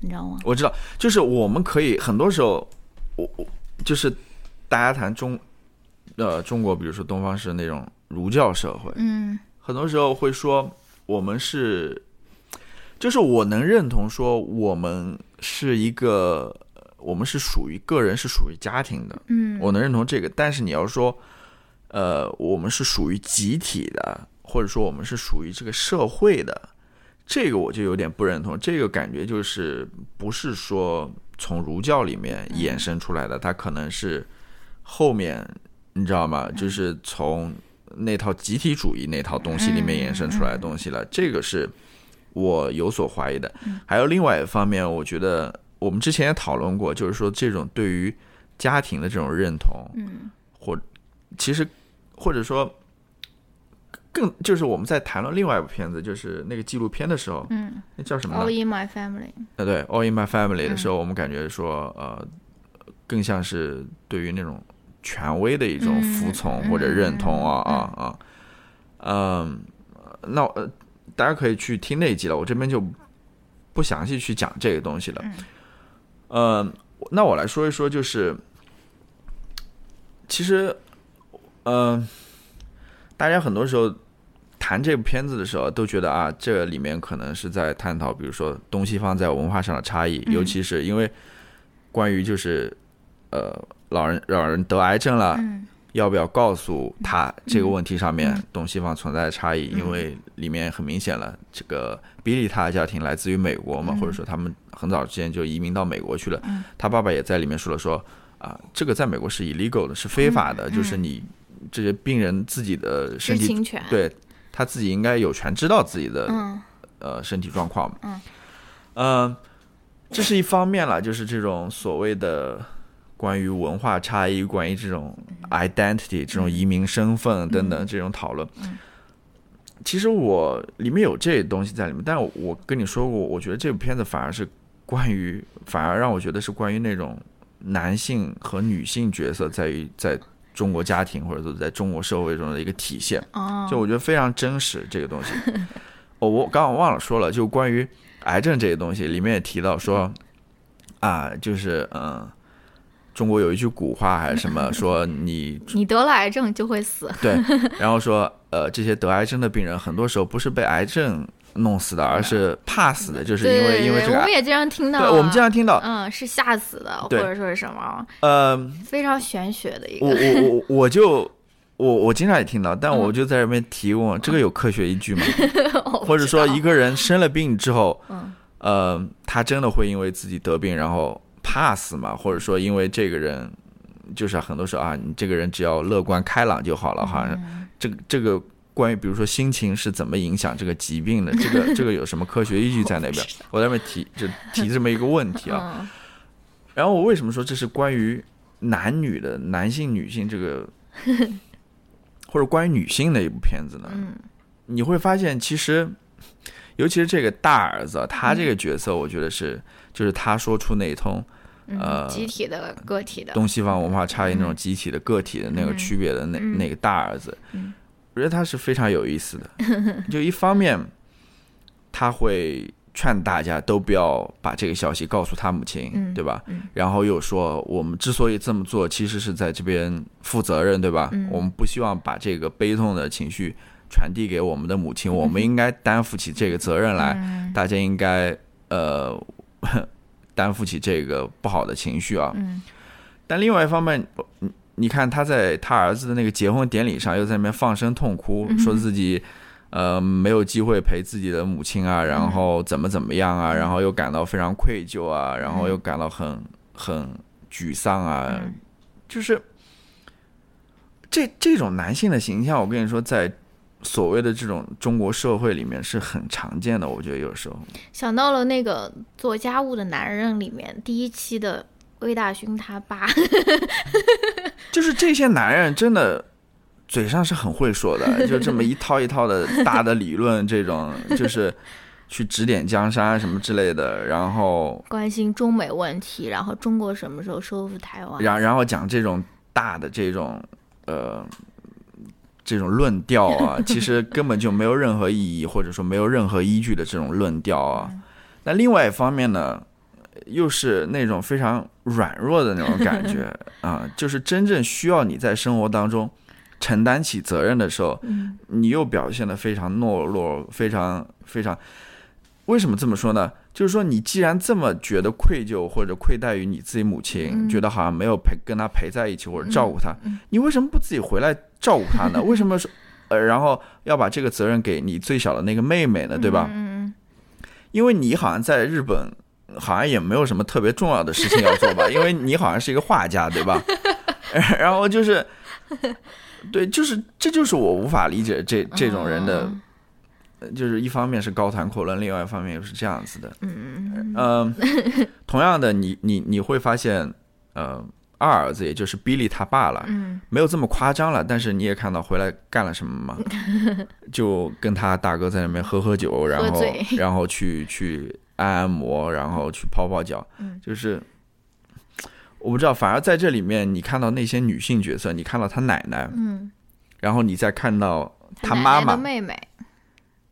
你知道吗？我知道，就是我们可以很多时候，我我就是大家谈中呃中国，比如说东方是那种儒教社会，嗯很多时候会说我们是，就是我能认同说我们是一个，我们是属于个人是属于家庭的，嗯我能认同这个。但是你要说，呃，我们是属于集体的，或者说我们是属于这个社会的，这个我就有点不认同。这个感觉就是不是说从儒教里面衍生出来的，它可能是后面你知道吗？就是从那套集体主义那套东西里面衍生出来的东西了。这个是我有所怀疑的。还有另外一方面，我觉得我们之前也讨论过，就是说这种对于家庭的这种认同，嗯。或其实或者说更就是我们在谈论另外一部片子，就是那个纪录片的时候，嗯。那叫什么，All？in my family，呃，对，《All in My Family》的时嗯候，我们感觉说，呃，更像是对于那种权威的一种嗯服从或者认同啊啊啊，嗯，那呃，大家可以去听那一集了，我这边就不详细去讲这个东西了。嗯。呃，那我来说一说，就是其实，嗯，大家很多时候谈这部片子的时候，都觉得啊，这里面可能是在探讨，比如说东西方在文化上的差异，嗯。尤其是因为关于就是呃老人老人得癌症了，嗯要不要告诉他这个问题上面嗯东西方存在的差异？嗯因为里面很明显了，这个比利他的家庭来自于美国嘛，嗯或者说他们很早之前就移民到美国去了。嗯他爸爸也在里面说了说啊，这个在美国是 illegal 的，是非法的，嗯就是你这些病人自己的身体对他自己应该有权知道自己的、嗯呃身体状况嘛。嗯呃这是一方面了，就是这种所谓的关于文化差异、关于这种 identity、这种移民身份等等这种讨论。嗯其实我里面有这东西在里面，但我跟你说过，我觉得这部片子反而是关于，反而让我觉得是关于那种男性和女性角色在于在中国家庭或者说在中国社会中的一个体现。哦，就我觉得非常真实这个东西。哦，我刚刚忘了说了，就关于癌症这些东西，里面也提到说，啊，就是嗯，中国有一句古话还是什么，(laughs) 说你你得了癌症就会死，对，然后说呃，这些得癌症的病人很多时候不是被癌症弄死的，而是怕死的，就是因为因为这个。我们也经常听到啊，对，我们经常听到，嗯是吓死的，或者说是什么。呃，非常玄学的一个，我我我 (laughs) 我就我我经常也听到，但嗯。我就在这边提问，这个有科学依据吗？(laughs) 或者说一个人生了病之后，嗯。呃，他真的会因为自己得病然后怕死嘛？或者说因为这个人，就是很多时候啊，你这个人只要乐观开朗就好了，好像嗯这个这个关于比如说心情是怎么影响这个疾病的，这个这个有什么科学依据在那边？(laughs) 我在那边提就提这么一个问题啊。嗯 (laughs) 然后我为什么说这是关于男女的男性女性这个，(laughs) 或者关于女性的一部片子呢？嗯你会发现，其实，尤其是这个大儿子啊，他这个角色，我觉得是，就是他说出那一通嗯呃集体的个体的，东西方文化差异那种集体的个体的那个区别的那、嗯那个大儿子，嗯我觉得他是非常有意思的。(laughs) 就一方面，他会劝大家都不要把这个消息告诉他母亲，嗯对吧？嗯然后又说，我们之所以这么做，其实是在这边负责任，对吧？嗯我们不希望把这个悲痛的情绪传递给我们的母亲，我们应该担负起这个责任来，嗯大家应该呃 (laughs) 担负起这个不好的情绪啊。嗯。但另外一方面，你你看他在他儿子的那个结婚典礼上，又在那边放声痛哭，嗯说自己呃没有机会陪自己的母亲啊，然后怎么怎么样啊，然后又感到非常愧疚啊，然后又感到很很沮丧啊，嗯。就是这这种男性的形象，我跟你说，在所谓的这种中国社会里面是很常见的，我觉得有时候。想到了那个做家务的男人里面第一期的魏大勋他爸，(laughs) 就是这些男人真的嘴上是很会说的，(laughs) 就这么一套一套的大的理论，这种 (laughs) 就是去指点江山什么之类的，然后关心中美问题，然后中国什么时候收复台湾？然然后讲这种大的这种呃这种论调啊，(laughs) 其实根本就没有任何意义，或者说没有任何依据的这种论调啊。那另外一方面呢，又是那种非常软弱的那种感觉 (laughs) 啊，就是真正需要你在生活当中承担起责任的时候，嗯你又表现得非常懦弱，非常非常。为什么这么说呢？就是说，你既然这么觉得愧疚或者愧待于你自己母亲，嗯觉得好像没有陪跟她陪在一起或者照顾她，嗯你为什么不自己回来照顾她呢？为什么说 (laughs) 呃，然后要把这个责任给你最小的那个妹妹呢？对吧？嗯因为你好像在日本，好像也没有什么特别重要的事情要做吧？(laughs) 因为你好像是一个画家，对吧？(laughs) 然后就是，对，就是这就是我无法理解这这种人的，就是一方面是高谈阔论，另外一方面又是这样子的。嗯嗯嗯，同样的，你你你会发现，呃，二儿子也就是 Billy 他爸了，嗯没有这么夸张了，但是你也看到回来干了什么嘛？(laughs) 就跟他大哥在那边喝喝酒，然后然后去去按按摩，然后去泡泡脚，嗯就是 (sniffs) 我不知道，反而在这里面你看到那些女性角色，你看到他奶奶，嗯，然后你再看到他妈妈，妹妹，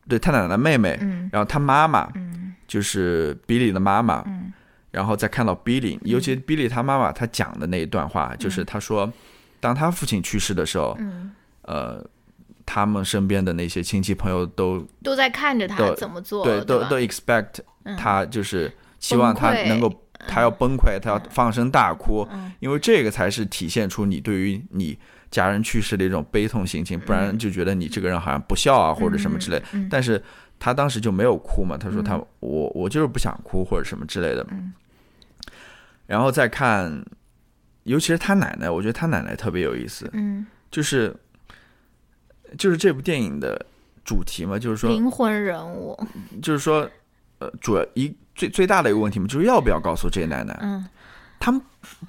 对他奶奶妹妹，嗯。然后他妈妈嗯。就是比利的妈妈，嗯。然后再看到 Billy，尤其 Billy 他妈妈他讲的那一段话，就是他说，当他父亲去世的时候，嗯。呃，他们身边的那些亲戚朋友都都在看着他怎么做，对都都 expect 嗯。他就是希望他能够他要崩溃，他要放声大哭，嗯。因为这个才是体现出你对于你家人去世的一种悲痛心情，不然就觉得你这个人好像不孝啊或者什么之类。嗯但是他当时就没有哭嘛，他说他、我我就是不想哭或者什么之类的。嗯。然后再看，尤其是他奶奶，我觉得他奶奶特别有意思，嗯，就是就是这部电影的主题嘛，就是说灵魂人物，就是说，呃，主要一最最大的一个问题嘛，就是要不要告诉这奶奶？嗯他们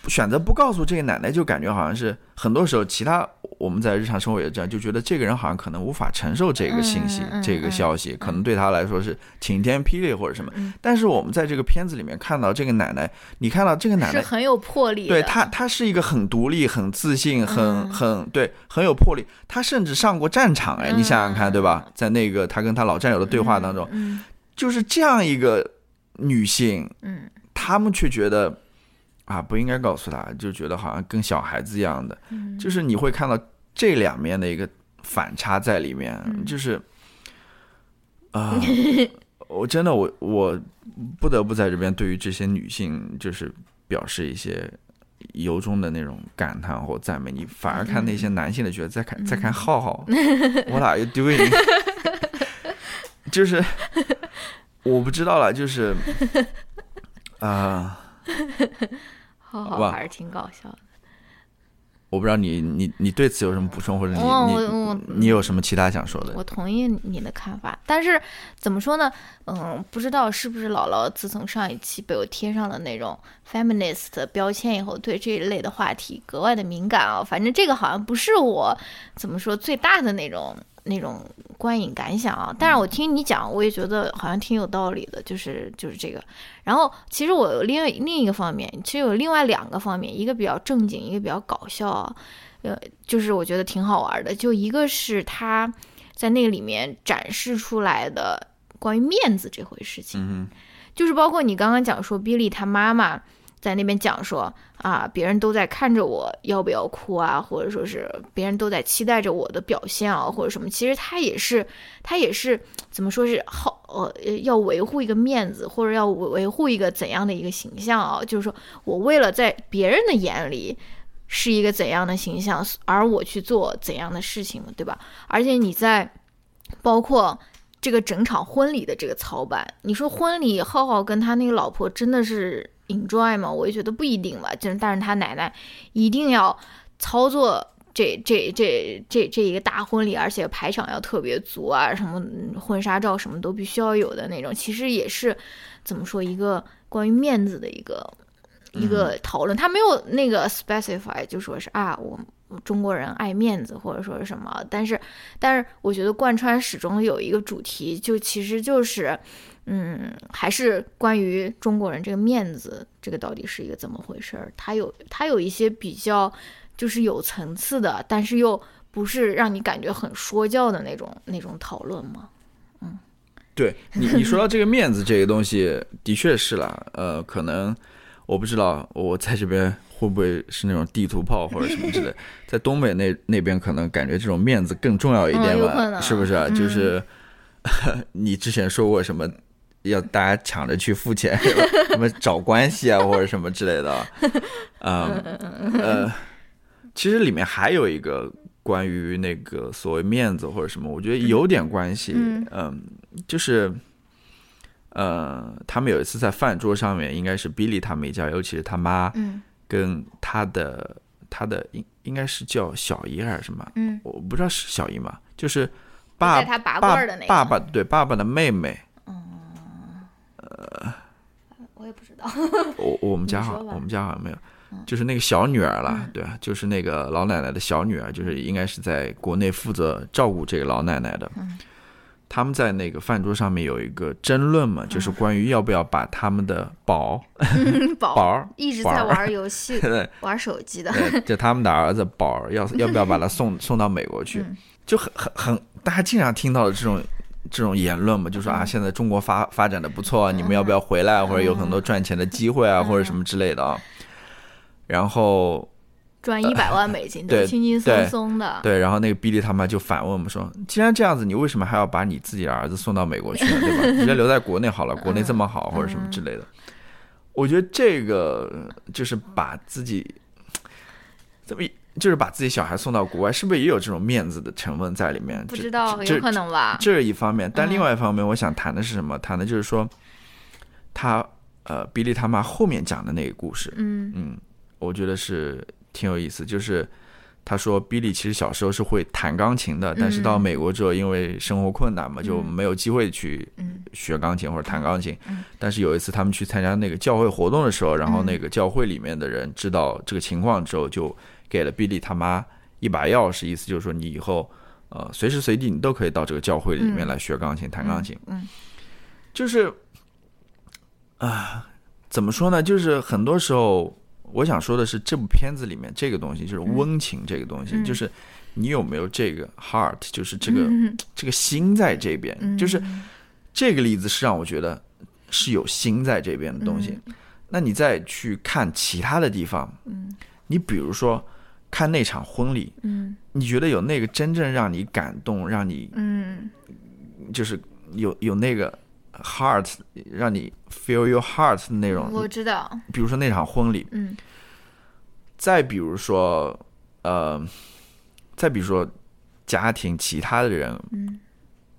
选择不告诉这个奶奶，就感觉好像是很多时候，其他我们在日常生活也这样，就觉得这个人好像可能无法承受这个信息、这个消息，可能对他来说是晴天霹雳或者什么。嗯但是我们在这个片子里面看到这个奶奶，你看到这个奶奶。是很有魄力，对她，她是一个很独立、很自信、很嗯很对、很有魄力。她甚至上过战场，哎，你想想看，对吧？在那个她跟她老战友的对话当中，嗯就是这样一个女性，嗯他们却觉得啊不应该告诉他，就觉得好像跟小孩子一样的，嗯就是你会看到这两面的一个反差在里面，嗯就是 (laughs) 啊、我真的我我不得不在这边对于这些女性就是表示一些。由衷的那种感叹或赞美，你反而看那些男性的角色，在看再看浩浩，(laughs) What are you doing？(laughs) 就是我不知道了，就是啊、好 (laughs) 好吧好还是挺搞笑的。我不知道你你你对此有什么补充，或者你你你有什么其他想说的？我同意你的看法，但是怎么说呢？嗯，不知道是不是姥姥自从上一期被我贴上了那种 feminist 的标签以后，对这一类的话题格外的敏感啊。反正这个好像不是我怎么说最大的那种那种观影感想啊。但是我听你讲，我也觉得好像挺有道理的，就是就是这个。然后其实我有另另一个方面，其实有另外两个方面，一个比较正经，一个比较搞笑啊。呃，就是我觉得挺好玩的。就一个是他在那个里面展示出来的关于面子这回事情，嗯就是包括你刚刚讲说，比利他妈妈在那边讲说啊，别人都在看着我要不要哭啊，或者说是别人都在期待着我的表现啊，或者什么。其实他也是，他也是怎么说是好呃要维护一个面子，或者要维维护一个怎样的一个形象啊？就是说我为了在别人的眼里。是一个怎样的形象，而我去做怎样的事情，对吧？而且你在包括这个整场婚礼的这个操办，你说婚礼浩浩跟他那个老婆真的是 enjoy 吗？我也觉得不一定吧。就是但是他奶奶一定要操作这这这这这一个大婚礼，而且排场要特别足啊，什么婚纱照什么都必须要有的那种，其实也是怎么说一个关于面子的一个。一个讨论，他没有那个 specify，就说是啊，我中国人爱面子或者说是什么，但是，但是我觉得贯穿始终有一个主题，就其实就是，嗯，还是关于中国人这个面子，这个到底是一个怎么回事儿？它有它有一些比较就是有层次的，但是又不是让你感觉很说教的那种那种讨论吗？嗯对你你说到这个面子这个东西，的确是了，呃，可能我不知道我在这边会不会是那种地图炮或者什么之类，(laughs) 在东北那那边可能感觉这种面子更重要一点吧，是不是就是 (laughs) 你之前说过什么？要大家抢着去付钱，(laughs) 什么找关系啊，或者什么之类的，(laughs) 嗯、呃，其实里面还有一个关于那个所谓面子或者什么，我觉得有点关系。嗯嗯，就是呃，他们有一次在饭桌上面，应该是 Billy 他们一家，尤其是他妈嗯。跟他的他的应应该是叫小姨还是什么，嗯，我不知道是小姨嘛，就是爸爸爸爸对爸爸的妹妹，我也不知道。(laughs) 我我们家好，我们家好像没有，就是那个小女儿啦，对啊，就是那个老奶奶的小女儿，就是应该是在国内负责照顾这个老奶奶的。嗯他们在那个饭桌上面有一个争论嘛，就是关于要不要把他们的宝 (laughs) (laughs) 宝宝儿一直在玩游戏、玩手机的。就他们的儿子宝儿要要不要把他送送到美国去嗯，就很很很，大家经常听到的这种这种言论嘛，就说啊，现在中国发发展的不错啊，你们要不要回来，或者有很多赚钱的机会啊，或者什么之类的啊。然后赚一百万美金 (laughs) 对，轻轻松松的。对，然后那个比利他妈就反问我们说：“既然这样子，你为什么还要把你自己的儿子送到美国去呢？对吧？直接留在国内好了，国内这么好，或者什么之类的。”我觉得这个就是把自己怎么就是把自己小孩送到国外，是不是也有这种面子的成分在里面？不知道，这有可能吧？这是一方面，但嗯另外一方面，我想谈的是什么？谈的就是说，他呃，比利他妈后面讲的那个故事，嗯嗯，我觉得是挺有意思。就是他说，比利其实小时候是会弹钢琴的，但是到美国之后，因为生活困难嘛，就没有机会去嗯学钢琴或者弹钢琴嗯。但是有一次他们去参加那个教会活动的时候，然后那个教会里面的人知道这个情况之后，就给了比利他妈一把钥匙，意思就是说你以后呃随时随地你都可以到这个教会里面来学钢琴、弹钢琴。嗯就是啊，怎么说呢？就是很多时候，我想说的是，这部片子里面这个东西，就是温情这个东西，嗯。就是你有没有这个 heart，就是这个、嗯。这个心在这边，嗯。就是这个例子是让我觉得是有心在这边的东西。那你再去看其他的地方，嗯。你比如说看那场婚礼，嗯。你觉得有那个真正让你感动，让你嗯。就是有有那个 heart，让你 feel your heart 的那种，我知道，比如说那场婚礼，嗯。再比如说呃，再比如说家庭其他的人嗯。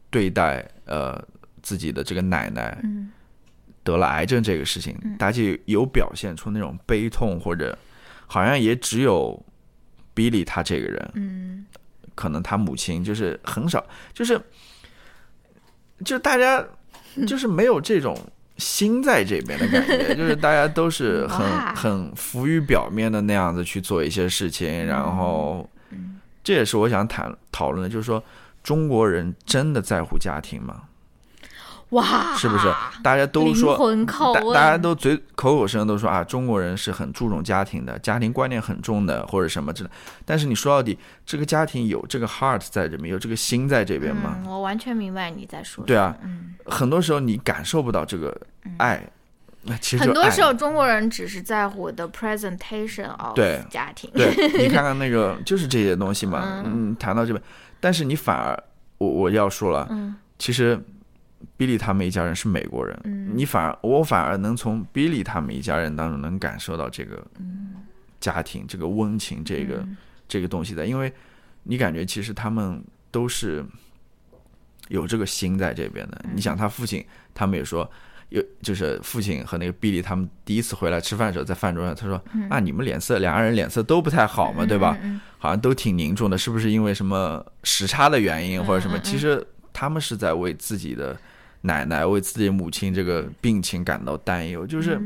对待呃自己的这个奶奶嗯。得了癌症这个事情，大家有表现出那种悲痛，或者好像也只有 Billy 他这个人，嗯可能他母亲就是很少，就是就大家就是没有这种心在这边的感觉，就是大家都是很很浮于表面的那样子去做一些事情，然后这也是我想谈讨论的，就是说中国人真的在乎家庭吗？哇，是不是？大家都说，大大家都嘴口口声声都说啊，中国人是很注重家庭的，家庭观念很重的，或者什么之类。但是你说到底，这个家庭有这个 heart 在这边，有这个心在这边吗？嗯，我完全明白你在说什么。对啊，嗯，很多时候你感受不到这个爱，那其实很多时候中国人只是在乎的 presentation of 对家庭。(laughs) 对你看看那个，就是这些东西嘛。嗯，谈到这边，但是你反而，我我要说了，嗯其实比利他们一家人是美国人，嗯你反而我反而能从比利他们一家人当中能感受到这个家庭、这个温情、这个、嗯这个东西在，因为你感觉其实他们都是有这个心在这边的。嗯你想他父亲，他们也说。有就是父亲和那个比利他们第一次回来吃饭的时候，在饭桌上，他说：“啊，你们脸色两个人脸色都不太好嘛，对吧？嗯好像都挺凝重的，是不是因为什么时差的原因或者什么？其实他们是在为自己的奶奶、为自己母亲这个病情感到担忧，就是，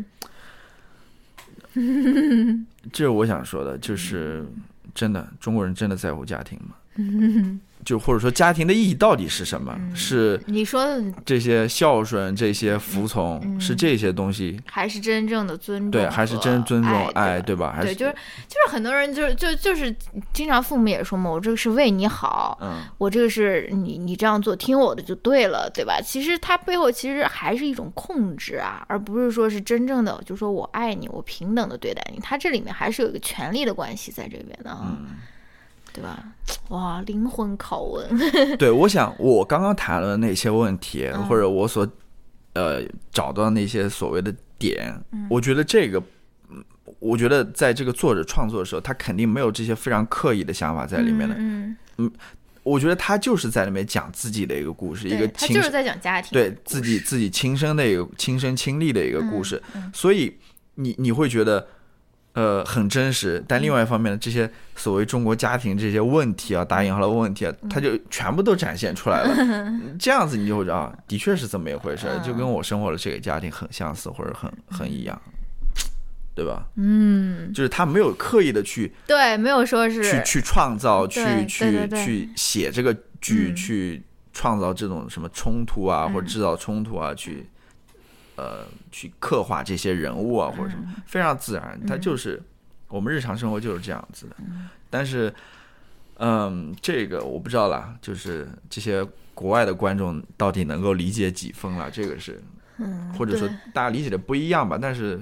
(laughs) 这是我想说的，就是真的中国人真的在乎家庭吗？(laughs) 就或者说家庭的意义到底是什么？是你说的这些孝顺、这些服从，是这些东西？还是真正的尊重，对，还是真尊重爱，对吧？还对，就是就是很多人就是就就是经常父母也说嘛，我这个是为你好，嗯，我这个是你你这样做听我的就对了，对吧？其实它背后其实还是一种控制啊，而不是说是真正的就说我爱你，我平等的对待你，它这里面还是有一个权利的关系在这边的啊。嗯对吧？(tsk) 哇，灵魂拷问，(laughs) 对，我想我刚刚谈了那些问题，嗯或者我所呃找到那些所谓的点，嗯我觉得这个，嗯我觉得在这个作者创作的时候，他肯定没有这些非常刻意的想法在里面的。嗯嗯，我觉得他就是在里面讲自己的一个故事，一个对，他亲就是在讲家庭，对自己自己亲身的一个亲身经历的一个故事，嗯所以你你会觉得。呃，很真实，但另外一方面呢，这些所谓中国家庭这些问题啊，打引号的问题啊，嗯。它就全部都展现出来了。(laughs) 这样子你就会知道，啊，的确是这么一回事儿，就跟我生活的这个家庭很相似，或者很很一样，对吧？嗯，就是他没有刻意的去对，没有说是去去创造，去去去写这个剧，嗯。去创造这种什么冲突啊，或者制造冲突啊，去呃去刻画这些人物啊，或者什么，嗯非常自然。它就是我们日常生活就是这样子的。嗯但是，嗯，这个我不知道啦，就是这些国外的观众到底能够理解几分了？这个是，嗯，或者说大家理解的不一样吧？但是，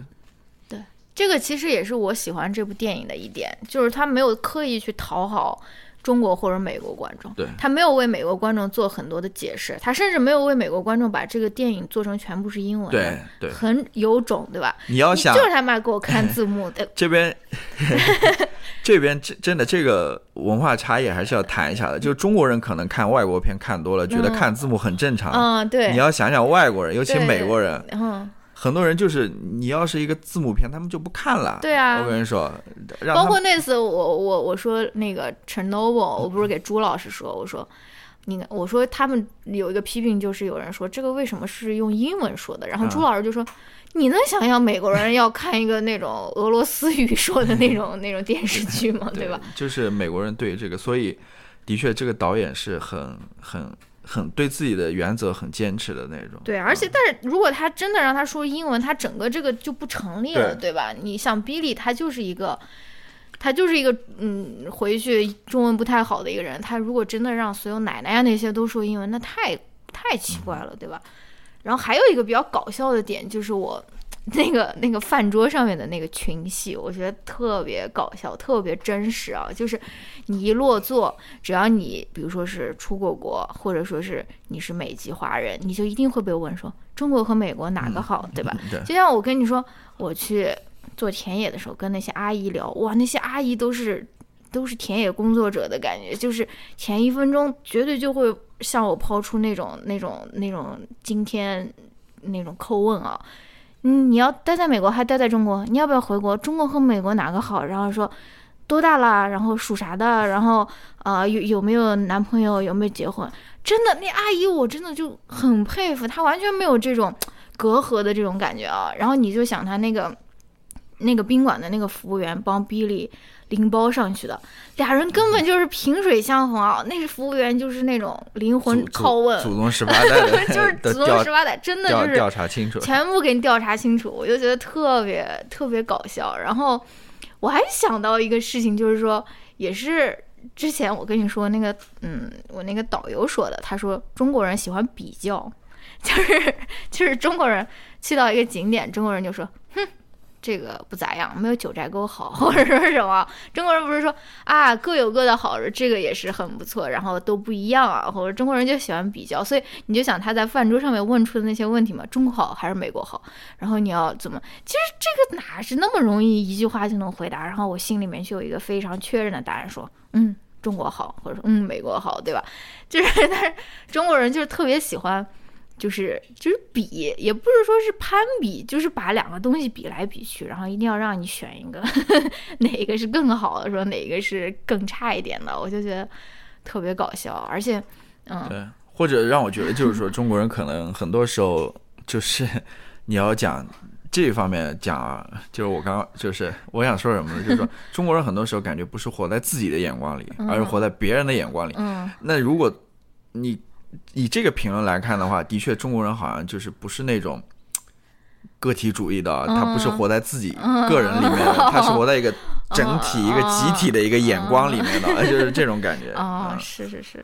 对，这个其实也是我喜欢这部电影的一点，就是他没有刻意去讨好中国或者美国观众，对他没有为美国观众做很多的解释，他甚至没有为美国观众把这个电影做成全部是英文的，对对，很有种，对吧？你要想就是他妈给我看字幕的，(laughs) 这边 (laughs) 这边真真的这个文化差异还是要谈一下的。就是中国人可能看外国片看多了，觉得看字幕很正常。嗯，对，你要想想外国人，尤其美国人，嗯，很多人就是你要是一个字母片，他们就不看了。对啊我跟你说，包括那次我我我说那个 Chernobyl，(laughs) 我不是给朱老师说，我说。你看，我说他们有一个批评，就是有人说这个为什么是用英文说的？然后朱嗯老师就说：“你能想象美国人要看一个那种俄罗斯语说的那种 (laughs) 那种电视剧吗？对吧？？就是美国人对这个，所以的确这个导演是很很很对自己的原则很坚持的那种。对，而且但是如果他真的让他说英文，他整个这个就不成立了，对对吧？你像 Billy，他就是一个。他就是一个嗯，回去中文不太好的一个人。他如果真的让所有奶奶呀那些都说英文，那太太奇怪了，对吧？然后还有一个比较搞笑的点，就是我那个那个饭桌上面的那个群戏，我觉得特别搞笑，特别真实啊。就是你一落座，只要你比如说是出过国，或者说是你是美籍华人，你就一定会被问说中国和美国哪个好，对吧？对，就像我跟你说，我去做田野的时候，跟那些阿姨聊，哇，那些阿姨都是都是田野工作者的感觉，就是前一分钟绝对就会向我抛出那种那种那种惊天那种叩问啊。嗯，你要待在美国还待在中国？你要不要回国？中国和美国哪个好？然后说多大了？然后属啥的？然后呃有有没有男朋友？有没有结婚？真的，那阿姨我真的就很佩服，她完全没有这种隔阂的这种感觉啊。然后你就想她那个那个宾馆的那个服务员帮 Billy 拎包上去的，俩人根本就是萍水相逢啊。那个服务员就是那种灵魂拷问，祖宗十八代 (laughs) 就是祖宗十八代，真的就是调调查清楚。全部给你调查清楚，我就觉得特别特别搞笑。然后我还想到一个事情，就是说，也是之前我跟你说那个，嗯，我那个导游说的，他说中国人喜欢比较，(laughs) 就是就是中国人去到一个景点，中国人就说，哼。这个不咋样，没有九寨沟好，(laughs) 或者说什么？中国人不是说啊各有各的好，这个也是很不错，然后都不一样啊，或者中国人就喜欢比较，所以你就想他在饭桌上面问出的那些问题嘛，中国好还是美国好？然后你要怎么？其实这个哪是那么容易一句话就能回答？然后我心里面就有一个非常确认的答案，说嗯中国好，或者说嗯美国好，对吧？就是但是中国人就是特别喜欢。就是就是比，也不是说是攀比，就是把两个东西比来比去，然后一定要让你选一个，(laughs) 哪一个是更好的，说哪一个是更差一点的，我就觉得特别搞笑，而且，嗯，对，或者让我觉得就是说，中国人可能很多时候就是你要讲这方面讲啊，就是我刚刚就是我想说什么呢？就是说 (laughs) 中国人很多时候感觉不是活在自己的眼光里，而是活在别人的眼光里。嗯，那如果你以这个评论来看的话，的确中国人好像就是不是那种个体主义的，嗯。他不是活在自己个人里面的，(laughs) 他是活在一个整体、一个集体的一个眼光里面的，(laughs) 就是这种感觉。哦，嗯。是是是，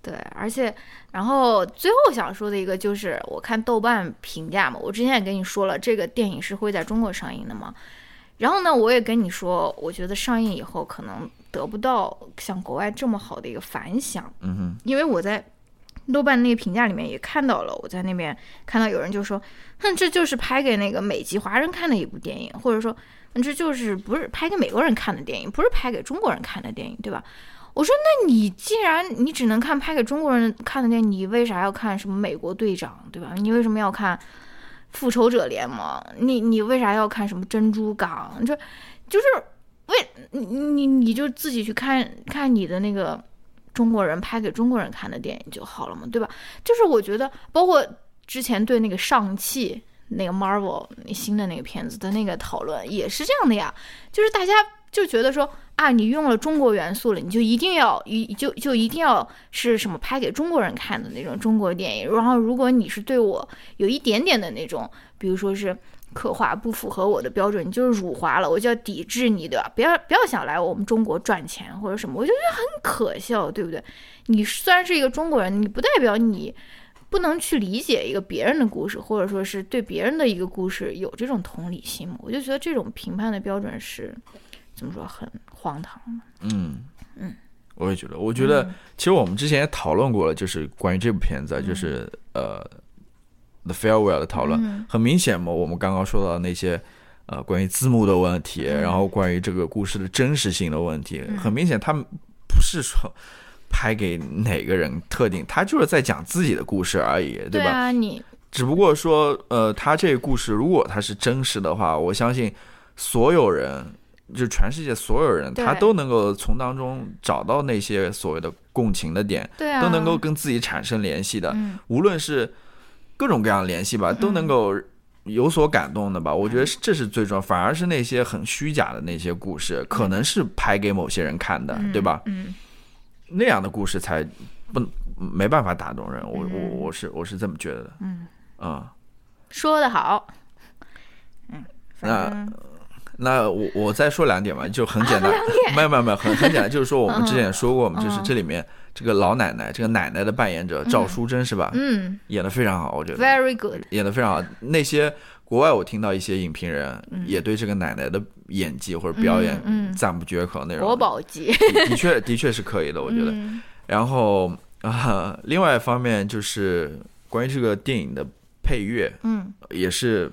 对，而且，然后最后想说的一个就是，我看豆瓣评价嘛，我之前也跟你说了，这个电影是会在中国上映的嘛。然后呢，我也跟你说，我觉得上映以后可能得不到像国外这么好的一个反响，嗯哼，因为我在豆瓣那个评价里面也看到了，我在那边看到有人就说，哼，这就是拍给那个美籍华人看的一部电影，或者说，这就是不是拍给美国人看的电影，不是拍给中国人看的电影，对吧？我说，那你既然你只能看拍给中国人看的电影，你为啥要看什么美国队长，对吧？你为什么要看复仇者联盟？你你为啥要看什么珍珠港？这就是为你你你就自己去看看你的那个中国人拍给中国人看的电影就好了嘛，对吧？就是我觉得，包括之前对那个上汽那个 Marvel 那新的那个片子的那个讨论也是这样的呀，就是大家就觉得说啊，你用了中国元素了，你就一定要一就就一定要是什么拍给中国人看的那种中国电影。然后如果你是对我有一点点的那种，比如说是刻画不符合我的标准，你就是辱华了，我就要抵制你，对吧？不要不要想来我们中国赚钱或者什么，我就觉得很可笑，对不对？你虽然是一个中国人，你不代表你不能去理解一个别人的故事，或者说是对别人的一个故事有这种同理心吗？我就觉得这种评判的标准是怎么说很荒唐的。嗯嗯，我也觉得，我觉得其实我们之前也讨论过了，就是关于这部片子，就是呃，《The Farewell》的讨论，嗯。很明显嘛，我们刚刚说到的那些。呃，关于字幕的问题，嗯。然后关于这个故事的真实性的问题，很明显，他们不是说拍给哪个人特定，他就是在讲自己的故事而已，吧？对啊，你只不过说，呃，他这个故事如果他是真实的话，我相信所有人，就全世界所有人，他都能够从当中找到那些所谓的共情的点，对啊，都能够跟自己产生联系的，嗯。无论是各种各样的联系吧，都能够有所感动的吧。我觉得是这是最重要，反而是那些很虚假的那些故事，可能是拍给某些人看的，对吧？嗯。那样的故事才不没办法打动人。我我我是我是这么觉得的，嗯，啊。说的好，嗯，那那我我再说两点吧，就很简单，没有没有没有，很很简单，就是说我们之前也说过嘛，嗯就是这里面这个老奶奶，这个奶奶的扮演者赵淑珍是吧？嗯。演的非常好，我觉得，very good，演的非常好。那些国外我听到一些影评人嗯。也对这个奶奶的演技或者表演赞不绝口那种，国宝级，的的确的确是可以的，我觉得。(laughs) 嗯。然后啊，另外一方面就是关于这个电影的配乐嗯，也是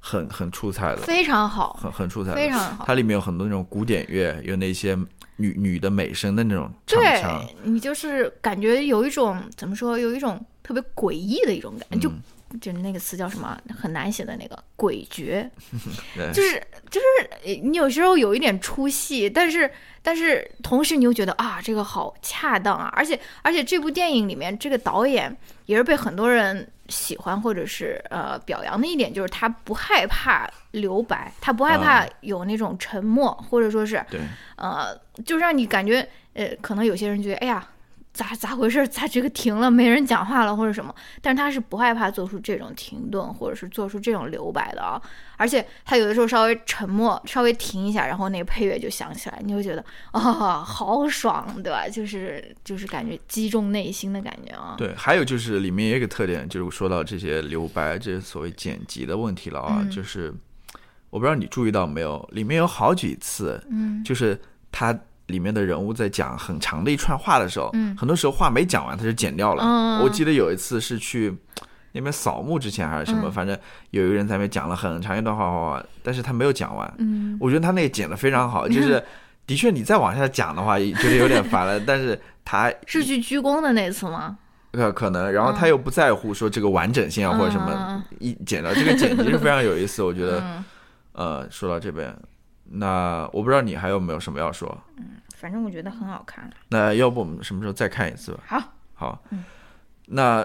很很出彩的，非常好，很很出彩的，非常好。它里面有很多那种古典乐，有那些女女的美声的那种唱腔，对你就是感觉有一种怎么说，有一种特别诡异的一种感觉，就嗯就是那个词叫什么，很难写的那个诡谲，(laughs) 就是就是呃你有时候有一点出戏，但是但是同时你又觉得啊，这个好恰当啊，而且而且这部电影里面这个导演也是被很多人喜欢或者是呃表扬的一点，就是他不害怕留白，他不害怕嗯有那种沉默，或者说是对，呃，就让你感觉，呃，可能有些人觉得，哎呀，咋咋回事？咋这个停了，没人讲话了，或者什么？但是他是不害怕做出这种停顿，或者是做出这种留白的啊。而且他有的时候稍微沉默，稍微停一下，然后那个配乐就响起来，你会觉得啊、好爽，对吧？就是就是感觉击中内心的感觉啊。对，还有就是里面也有一个特点，就是说到这些留白，这些所谓剪辑的问题了啊，嗯就是我不知道你注意到没有，里面有好几次，嗯就是他里面的人物在讲很长的一串话的时候，嗯很多时候话没讲完他就剪掉了。嗯我记得有一次是去那边扫墓之前还是什么，嗯反正有一个人在那边讲了很长一段话话话，但是他没有讲完。嗯我觉得他那个剪的非常好，(laughs) 就是的确你再往下讲的话，觉得有点烦了，(laughs) 但是他是去鞠躬的那次吗？呃可能，然后他又不在乎说这个完整性啊或者什么嗯，一剪掉这个剪辑是非常有意思，我觉得。嗯，呃，说到这边，那我不知道你还有没有什么要说，嗯反正我觉得很好看。那要不我们什么时候再看一次吧？好，好，嗯那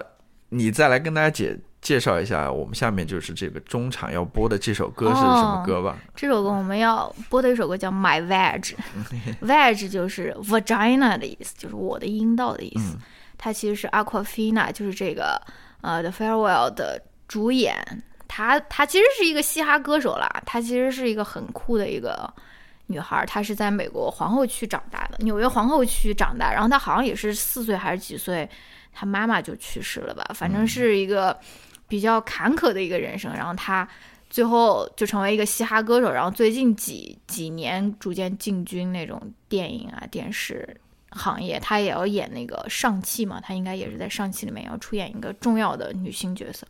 你再来跟大家介介绍一下，我们下面就是这个中场要播的这首歌是什么歌吧？这首歌我们要播的一首歌叫《My Veg (laughs)》，Veg 就是 vagina 的意思，就是我的阴道的意思。它其实是 Aquafina，就是这个呃 The Farewell 的主演。她她其实是一个嘻哈歌手啦，她其实是一个很酷的一个女孩，她是在美国皇后区长大的，纽约皇后区长大。然后她好像也是四岁还是几岁，她妈妈就去世了吧，反正是一个比较坎坷的一个人生。然后她最后就成为一个嘻哈歌手，然后最近几几年逐渐进军那种电影啊、电视行业，她也要演那个上汽嘛，她应该也是在上汽里面要出演一个重要的女性角色。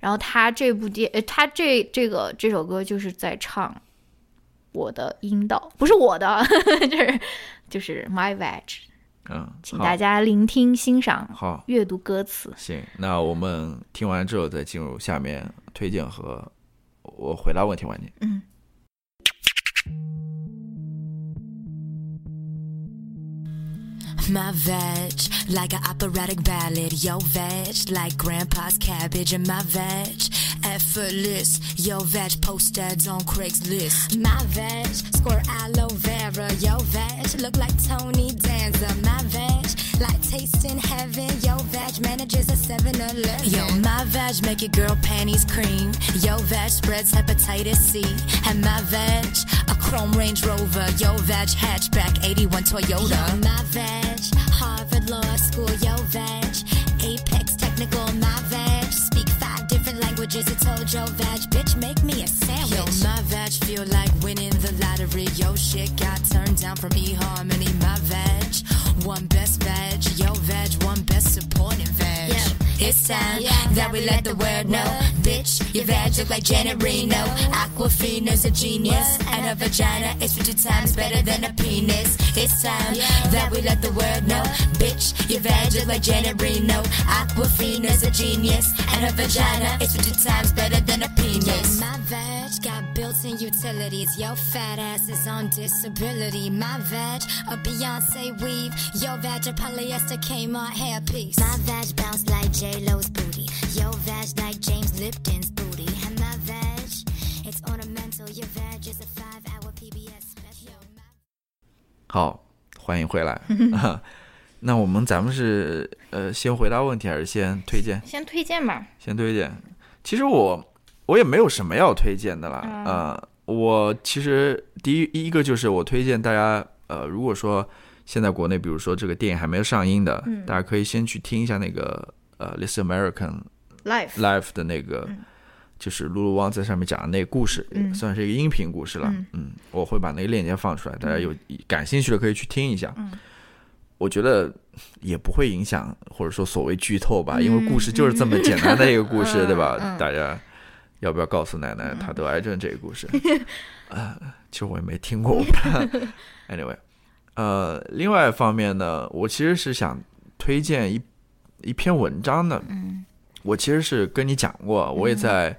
然后他这部电，呃，他这这个这首歌就是在唱我的阴道，不是我的，(laughs) 就是就是 my veg，嗯，请大家聆听、欣赏、好，阅读歌词。行，那我们听完之后再进入下面推荐和我回答问题环节。嗯。My veg, like an operatic ballad. Yo, veg, like grandpa's cabbage. And my veg, effortless. Yo, veg, post ads on Craigslist. My veg, squirt aloe vera. Yo, veg, look like Tony Danza. My veg, like tasting heaven. Yo, vag manages a 7 Eleven. Yo, my vag make your girl panties cream. Yo, vag spreads hepatitis C. And my vag, a chrome Range Rover. Yo, vag hatchback 81 Toyota. Yo, my vag, Harvard Law School. Yo, vag, Apex Technical. My vag, speak five different languages. It's told yo, vag, bitch, make me a sandwich. Yo, my vag feel like winning the lottery. Yo, shit got turned down from eHarmony. My vag, one time that we let the world know. Bitch, your vag look like Janet Reno. Aquafina's a genius, and her vagina is 50 times better than a penis. It's time that we let the world know. Bitch, your vag look like Janet Reno. Aquafina's a genius, and her vagina is 50 times better than a penis. My vag got built-in utilities. Your fat ass is on disability. My vag, a Beyonce weave. Your vag, a polyester Kmart hairpiece. My vag bounce like J-Lo's booty. Your vag like James Lipton's booty. And my vag, it's ornamental. Your vag is a five-hour PBS special. (laughs) 好，欢迎回来。 (laughs) 那我们咱们是呃先回答问题还是先推荐？先推荐吧。先推荐。其实我我也没有什么要推荐的啦。嗯呃，我其实第一一个就是我推荐大家，呃，如果说现在国内比如说这个电影还没有上映的，嗯大家可以先去听一下那个呃《This American Life，Life》的那个，就是露露汪在上面讲的那个故事，嗯算是一个音频故事了。嗯我会把那个链接放出来，大家有感兴趣的可以去听一下。嗯我觉得也不会影响，或者说所谓剧透吧，嗯因为故事就是这么简单的一个故事，嗯对吧？嗯大家要不要告诉奶奶她得癌症这个故事？啊、(laughs) 其实我也没听过。anyway，呃，另外一方面呢，我其实是想推荐一一篇文章的。嗯我其实是跟你讲过，我也在，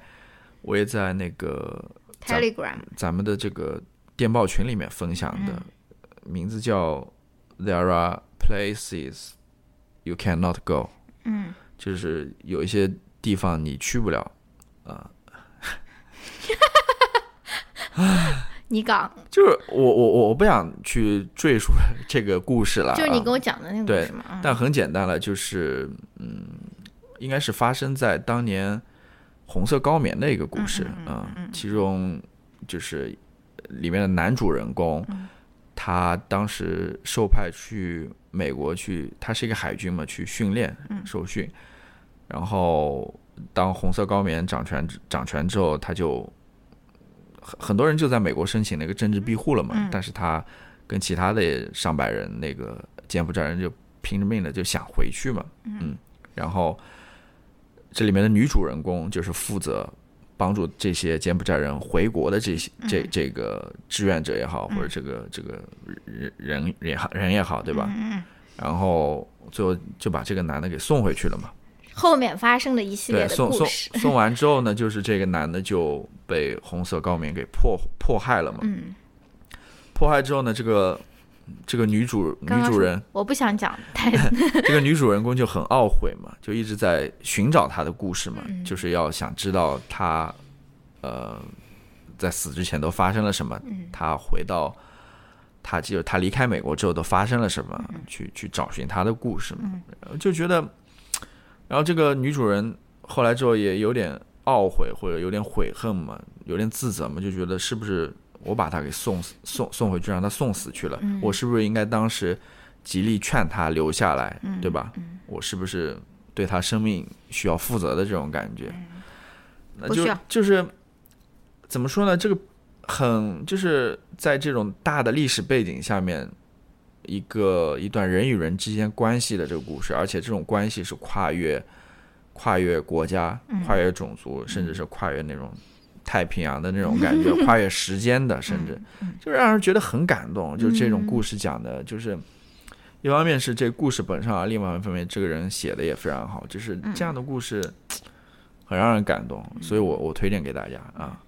我也在那个咱，Telegram，咱们的这个电报群里面分享的，名字叫 “There are places you cannot go”，嗯，就是有一些地方你去不了啊，(laughs) 你讲，就是我我我我不想去赘述这个故事了啊，就是你跟我讲的那个故对事嘛。嗯。但很简单了，就是嗯，应该是发生在当年红色高棉的一个故事嗯嗯嗯啊、嗯其中就是里面的男主人公，嗯。他当时受派去美国去，他是一个海军嘛，去训练嗯。受训，然后当红色高棉掌权掌权之后，他就很很多人就在美国申请那个政治庇护了嘛，嗯。但是他跟其他的上百人那个柬埔寨人就拼着命的就想回去嘛，嗯，然后这里面的女主人公就是负责帮助这些柬埔寨人回国的这些这这个志愿者也好，或者这个这个人人也好人也好，对吧？然后最后就把这个男的给送回去了嘛。后面发生的一系列对，的送送故事。(laughs) 送完之后呢，就是这个男的就被红色高棉给迫迫害了嘛。嗯，迫害之后呢，这个这个女主女主人我不想讲太，(laughs) 这个女主人公就很懊悔嘛，就一直在寻找她的故事嘛，嗯。就是要想知道她呃在死之前都发生了什么，嗯。她回到她就她离开美国之后都发生了什么，嗯。去去找寻她的故事嘛，就觉得，然后这个女主人后来之后也有点懊悔或者有点悔恨嘛，有点自责嘛，就觉得是不是我把他给送死送送回去，让他送死去了，嗯我是不是应该当时极力劝他留下来，嗯对吧？我是不是对他生命需要负责的这种感觉？那就就是怎么说呢？这个很就是在这种大的历史背景下面，一个一段人与人之间关系的这个故事，而且这种关系是跨越跨越国家、跨越种族，甚至是跨越那种太平洋的那种感觉，(laughs) 跨越时间的，甚至就让人觉得很感动。就这种故事讲的，就是一方面是这故事本身啊，另外一方面这个人写的也非常好，就是这样的故事很让人感动，所以我我推荐给大家啊，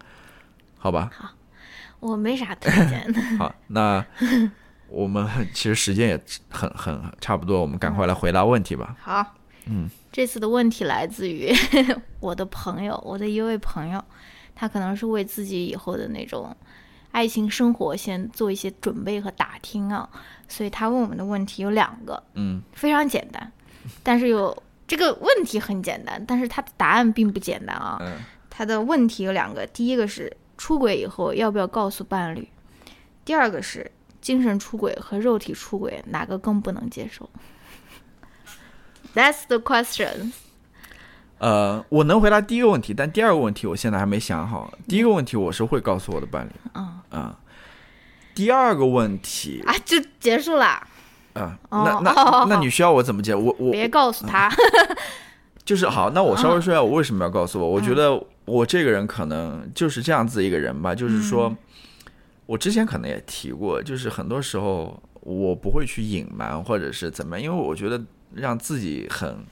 好吧，我没啥推荐。的。(laughs) 好，那我们其实时间也很很差不多，我们赶快来回答问题吧。好，嗯，这次的问题来自于 (laughs) 我的朋友，我的一位朋友，他可能是为自己以后的那种爱情生活先做一些准备和打听啊，所以他问我们的问题有两个，嗯，非常简单，但是有这个问题很简单，但是他的答案并不简单啊。嗯他的问题有两个，第一个是出轨以后要不要告诉伴侣，第二个是精神出轨和肉体出轨哪个更不能接受？(laughs) That's the question。呃，我能回答第一个问题，但第二个问题我现在还没想好。第一个问题我是会告诉我的伴侣，嗯啊、第二个问题啊，就结束了，啊、哦那那哦那你需要我怎么解？我我别告诉他。(laughs) 就是好，那我稍微说一下我为什么要告诉我。我觉得我这个人可能就是这样子一个人吧，就是说，我之前可能也提过，就是很多时候我不会去隐瞒或者是怎么样，因为我觉得让自己很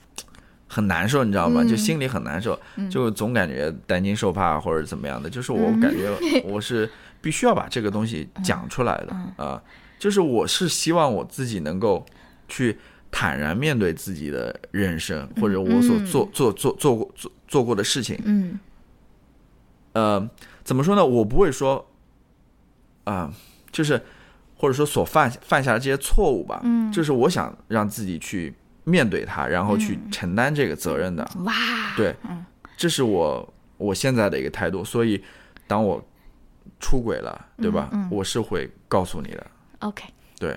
很难受，你知道吗？就心里很难受，就总感觉担惊受怕或者怎么样的。就是我感觉 (laughs) 我是必须要把这个东西讲出来的啊，就是我是希望我自己能够去。坦然面对自己的人生，或者我所做做做做过做做过的事情。嗯，呃，怎么说呢？我不会说，啊，就是或者说所犯犯下的这些错误吧。嗯，就是我想让自己去面对它，然后去承担这个责任的。哇，对，这是我我现在的一个态度。所以，当我出轨了，对吧？我是会告诉你的。OK，对。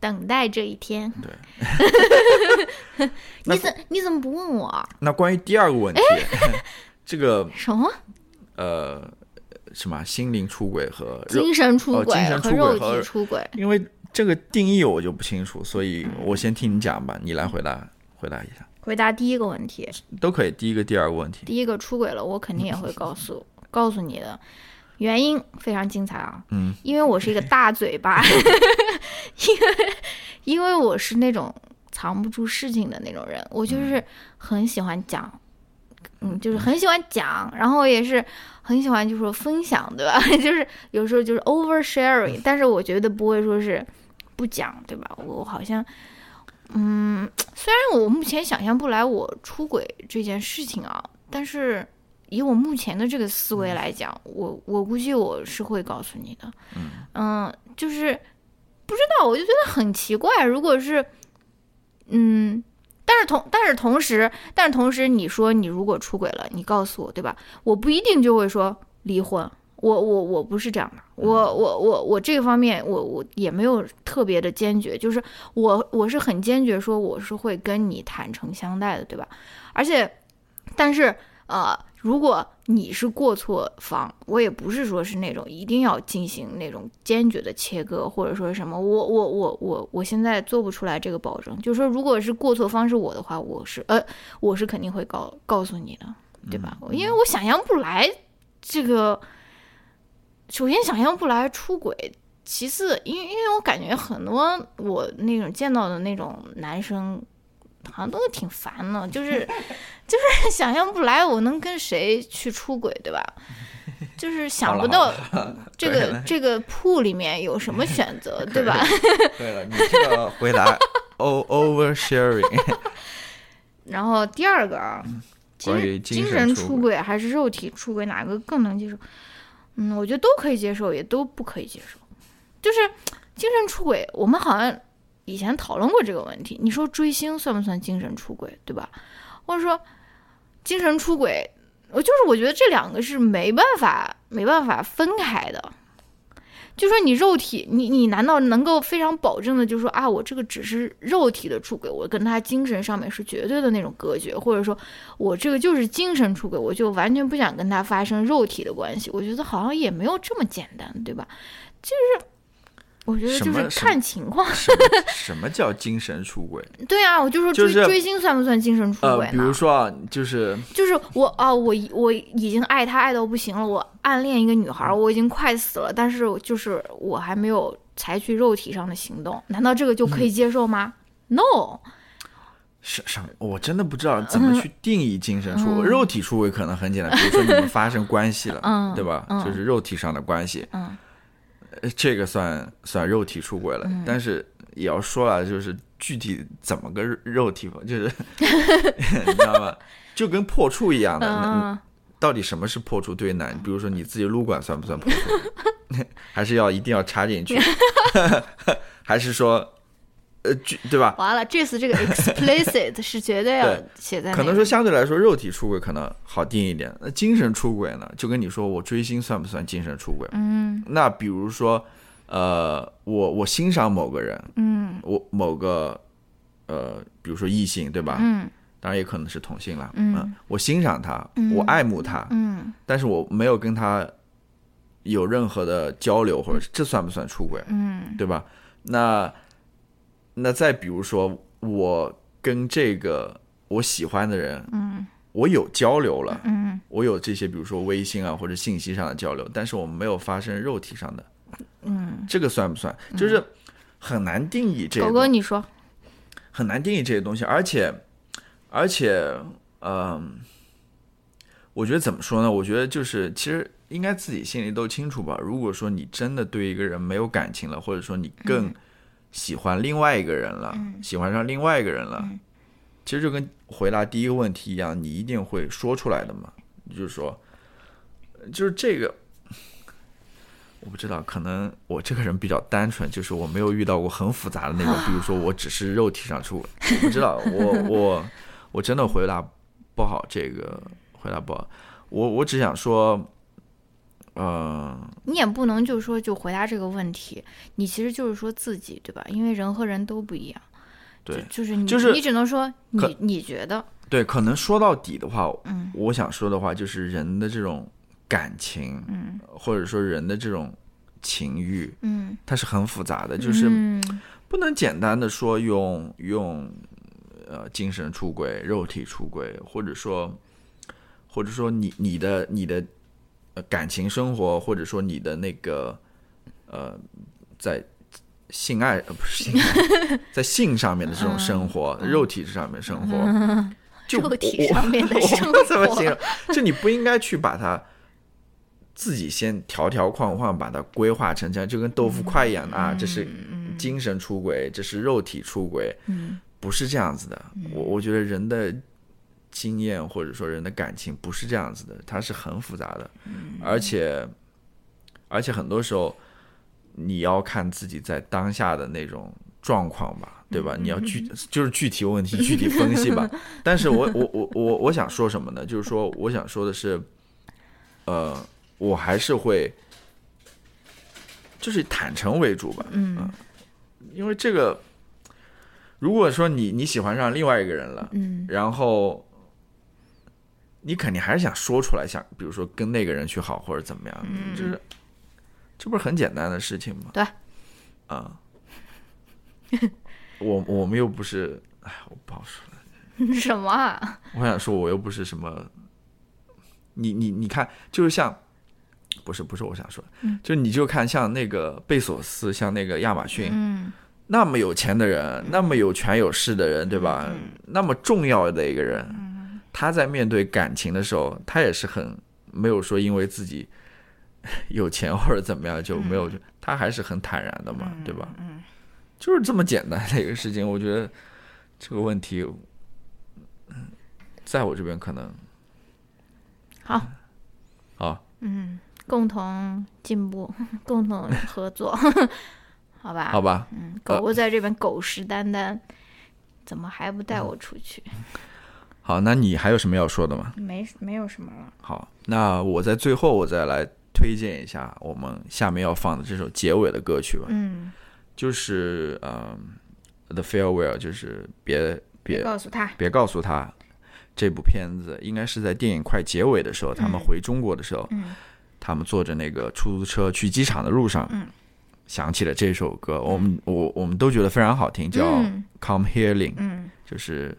等待这一天。对，(laughs) 你怎你怎么不问我？那关于第二个问题，(laughs) 这个什么？呃，什么心灵出轨和精神出轨和肉体出轨？因为这个定义我就不清楚，所以我先听你讲吧，你来回答回答一下。回答第一个问题都可以，第一个、第二个问题。第一个出轨了，我肯定也会告诉告诉你的。原因非常精彩啊，嗯，因为我是一个大嘴巴，(laughs) 因为因为我是那种藏不住事情的那种人，我就是很喜欢讲，嗯，就是很喜欢讲，然后也是很喜欢就说分享，对吧？(laughs) 就是有时候就是 over sharing，但是我觉得不会说是不讲，对吧？我好像，嗯，(tsk) 虽然我目前想象不来我出轨这件事情啊，但是。以我目前的这个思维来讲，我我估计我是会告诉你的，嗯，就是不知道，我就觉得很奇怪。如果是，嗯，但是同但是同时，但是同时，你说你如果出轨了，你告诉我，对吧？我不一定就会说离婚。我我我不是这样的，我我我我这个方面，我我也没有特别的坚决，就是我我是很坚决说我是会跟你坦诚相待的，对吧？而且，但是呃。如果你是过错方，我也不是说是那种一定要进行那种坚决的切割，或者说什么，我我我我我现在做不出来这个保证。就是说，如果是过错方是我的话，我是呃，我是肯定会告告诉你的，对吧？因为我想象不来这个，首先想象不来出轨，其次，因为因为我感觉很多我那种见到的那种男生。好像都挺烦的，就是 (laughs) 就是想象不来我能跟谁去出轨，对吧？就是想不到 (laughs) 这个这个铺里面有什么选择，对吧？对了，你这个回答 over (laughs) sharing。然后第二个啊，关于精神出轨还是肉体出轨，哪个更能接受？嗯，我觉得都可以接受，也都不可以接受。就是 (tsk) 精神出轨，我们好像。以前讨论过这个问题，你说追星算不算精神出轨，对吧？或者说精神出轨，我就是我觉得这两个是没办法没办法分开的。就说你肉体，你你难道能够非常保证的，就说啊，我这个只是肉体的出轨，我跟他精神上面是绝对的那种隔绝，或者说我这个就是精神出轨，我就完全不想跟他发生肉体的关系？我觉得好像也没有这么简单，对吧？就是。我觉得就是看情况。(laughs) 什么叫精神出轨？对啊，我就说追追星算不算精神出轨呢？比如说啊，就是就是我啊，我我已经爱他爱到不行了，我暗恋一个女孩，我已经快死了，但是就是我还没有采取肉体上的行动，难道这个就可以接受吗？No。什什，我真的不知道怎么去定义精神出轨。肉体出轨可能很简单，比如说你们发生关系了，对吧？就是肉体上的关系。嗯。这个算算肉体出轨了，但是也要说啊，就是具体怎么个肉体，(laughs) 就是 (laughs) 你知道吗？就跟破处一样的，到底什么是破处？对于男，比如说你自己撸管算不算破处？(laughs) 还是要一定要插进去？还是说？呃，对吧？完了，这次这个 explicit (laughs) 是绝对要写在。可能说相对来说，肉体出轨可能好定一点。那精神出轨呢？就跟你说，我追星算不算精神出轨？嗯。那比如说，呃，我我欣赏某个人，嗯，我某个呃，比如说异性，对吧？嗯。当然也可能是同性了。嗯。我欣赏他，我爱慕他，嗯。但是我没有跟他有任何的交流，或者这算不算出轨？嗯。对吧？那。那再比如说，我跟这个我喜欢的人，嗯我有交流了，嗯我有这些，比如说微信啊或者信息上的交流，但是我们没有发生肉体上的，嗯，这个算不算？就是很难定义这个狗哥你说，很难定义这些东西，而且，而且，嗯、我觉得怎么说呢？我觉得就是其实应该自己心里都清楚吧。如果说你真的对一个人没有感情了，或者说你更喜欢另外一个人了，喜欢上另外一个人了，其实就跟回答第一个问题一样，你一定会说出来的嘛。就是说，就是这个。我不知道，可能我这个人比较单纯，就是我没有遇到过很复杂的那种，(laughs) 比如说我只是肉体上出轨，我不知道，我我我真的回答不好这个，回答不好。我我只想说，呃，你也不能就说就回答这个问题，你其实就是说自己，对吧？因为人和人都不一样，对就就是你就是你只能说你你觉得，对，可能说到底的话，嗯。我想说的话就是人的这种感情，嗯或者说人的这种情欲，嗯，它是很复杂的，就是嗯不能简单的说用用呃精神出轨、肉体出轨，或者说或者说你你的你的呃感情生活，或者说你的那个呃在性爱呃不是性爱，(laughs) 在性上面的这种生活，肉体上面生活，就 (laughs) 肉体我上面的我生我怎么形容？就你不应该去把它。自己先条条框框把它规划成这样，就跟豆腐块一样的啊，这是精神出轨，这是肉体出轨，嗯不是这样子的。我我觉得人的经验或者说人的感情不是这样子的，它是很复杂的，而且而且很多时候你要看自己在当下的那种状况吧，对吧？你要具就是具体问题具体分析吧。(laughs) 但是我我我我我想说什么呢？就是说我想说的是，呃，我还是会就是坦诚为主吧，嗯。因为这个，如果说你你喜欢上另外一个人了，嗯。然后你肯定还是想说出来，想比如说跟那个人去好或者怎么样，就是这不是很简单的事情吗？对，啊、我我们又不是，哎，我不好说了。(laughs) 什么啊？我想说，我又不是什么，你你你看，就是像，不是不是我想说的，就你就看像那个贝索斯，像那个亚马逊，嗯那么有钱的人，那么有权有势的人，对吧？那么重要的一个人，他在面对感情的时候，他也是很没有说因为自己 (laughs) 有钱 (laughs) 或者怎么样就没有，他还是很坦然的嘛，对吧？就是这么简单的一个事情，我觉得这个问题，嗯在我这边可能好，好，嗯，共同进步，(laughs) 共同合作，好吧？好吧，嗯，狗狗在这边狗屎丹丹，怎么还不带我出去？好，那你还有什么要说的吗？没没有什么了。好，那我在最后我再来推荐一下我们下面要放的这首结尾的歌曲吧，嗯，就是嗯，《The Farewell》，就是别别告诉他，别告诉他，这部片子应该是在电影快结尾的时候，他们回中国的时候，嗯。他们坐着那个出租车去机场的路上，嗯。想起了这首歌，我们我我们都觉得非常好听，叫《嗯。Come Healing》，嗯，就是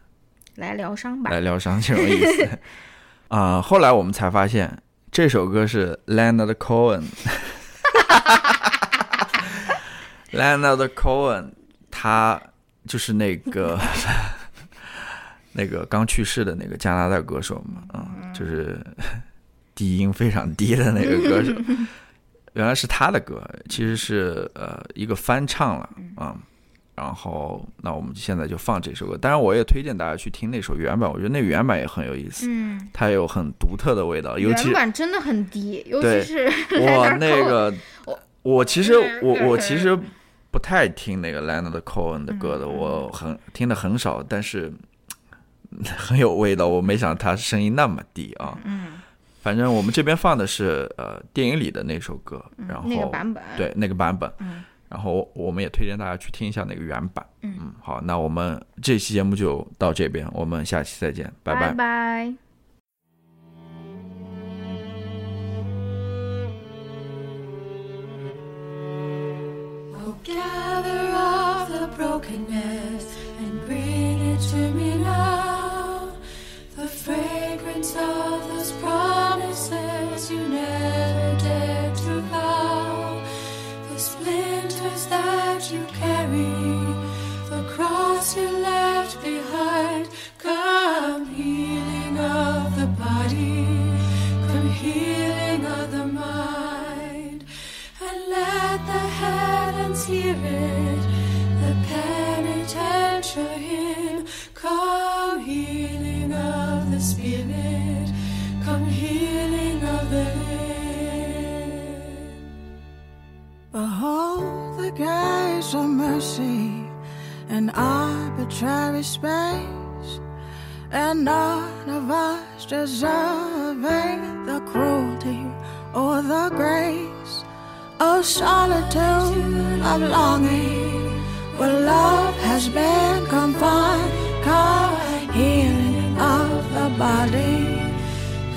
来疗伤吧。来疗伤这种意思。(laughs) 啊、后来我们才发现这首歌是 Leonard Cohen。(laughs) Leonard Cohen，他就是那个 (laughs) 那个刚去世的那个加拿大歌手嘛，啊、就是低音非常低的那个歌手。原来是他的歌，其实是呃一个翻唱了啊、然后，那我们现在就放这首歌。当然，我也推荐大家去听那首原版，我觉得那原版也很有意思，嗯，它有很独特的味道，尤其原版真的很低，尤其是我，那个我我其实我我其实不太听那个 Leonard Cohen 的歌的，我很听的很少，但是嗯 (laughs) 很有味道。我没想到他声音那么低啊。嗯，反正我们这边放的是呃电影里的那首歌，然后那个版本，对那个版本，嗯然后我们也推荐大家去听一下那个原版。嗯嗯，好，那我们这期节目就到这边，我们下期再见，拜拜。To you left behind. Come, healing of the body, come, healing of the mind, and let the heavens hear it, the penitential hymn. Come, healing of the spirit, come, healing of the limb. Behold the gaze of mercy in arbitrary space, and none of us deserving the cruelty or the grace of solitude of longing where love has been confined. Come healing of the body,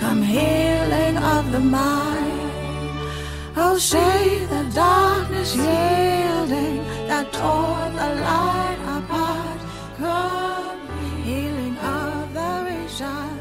come healing of the mind. Oh, say the darkness, yeah. 山。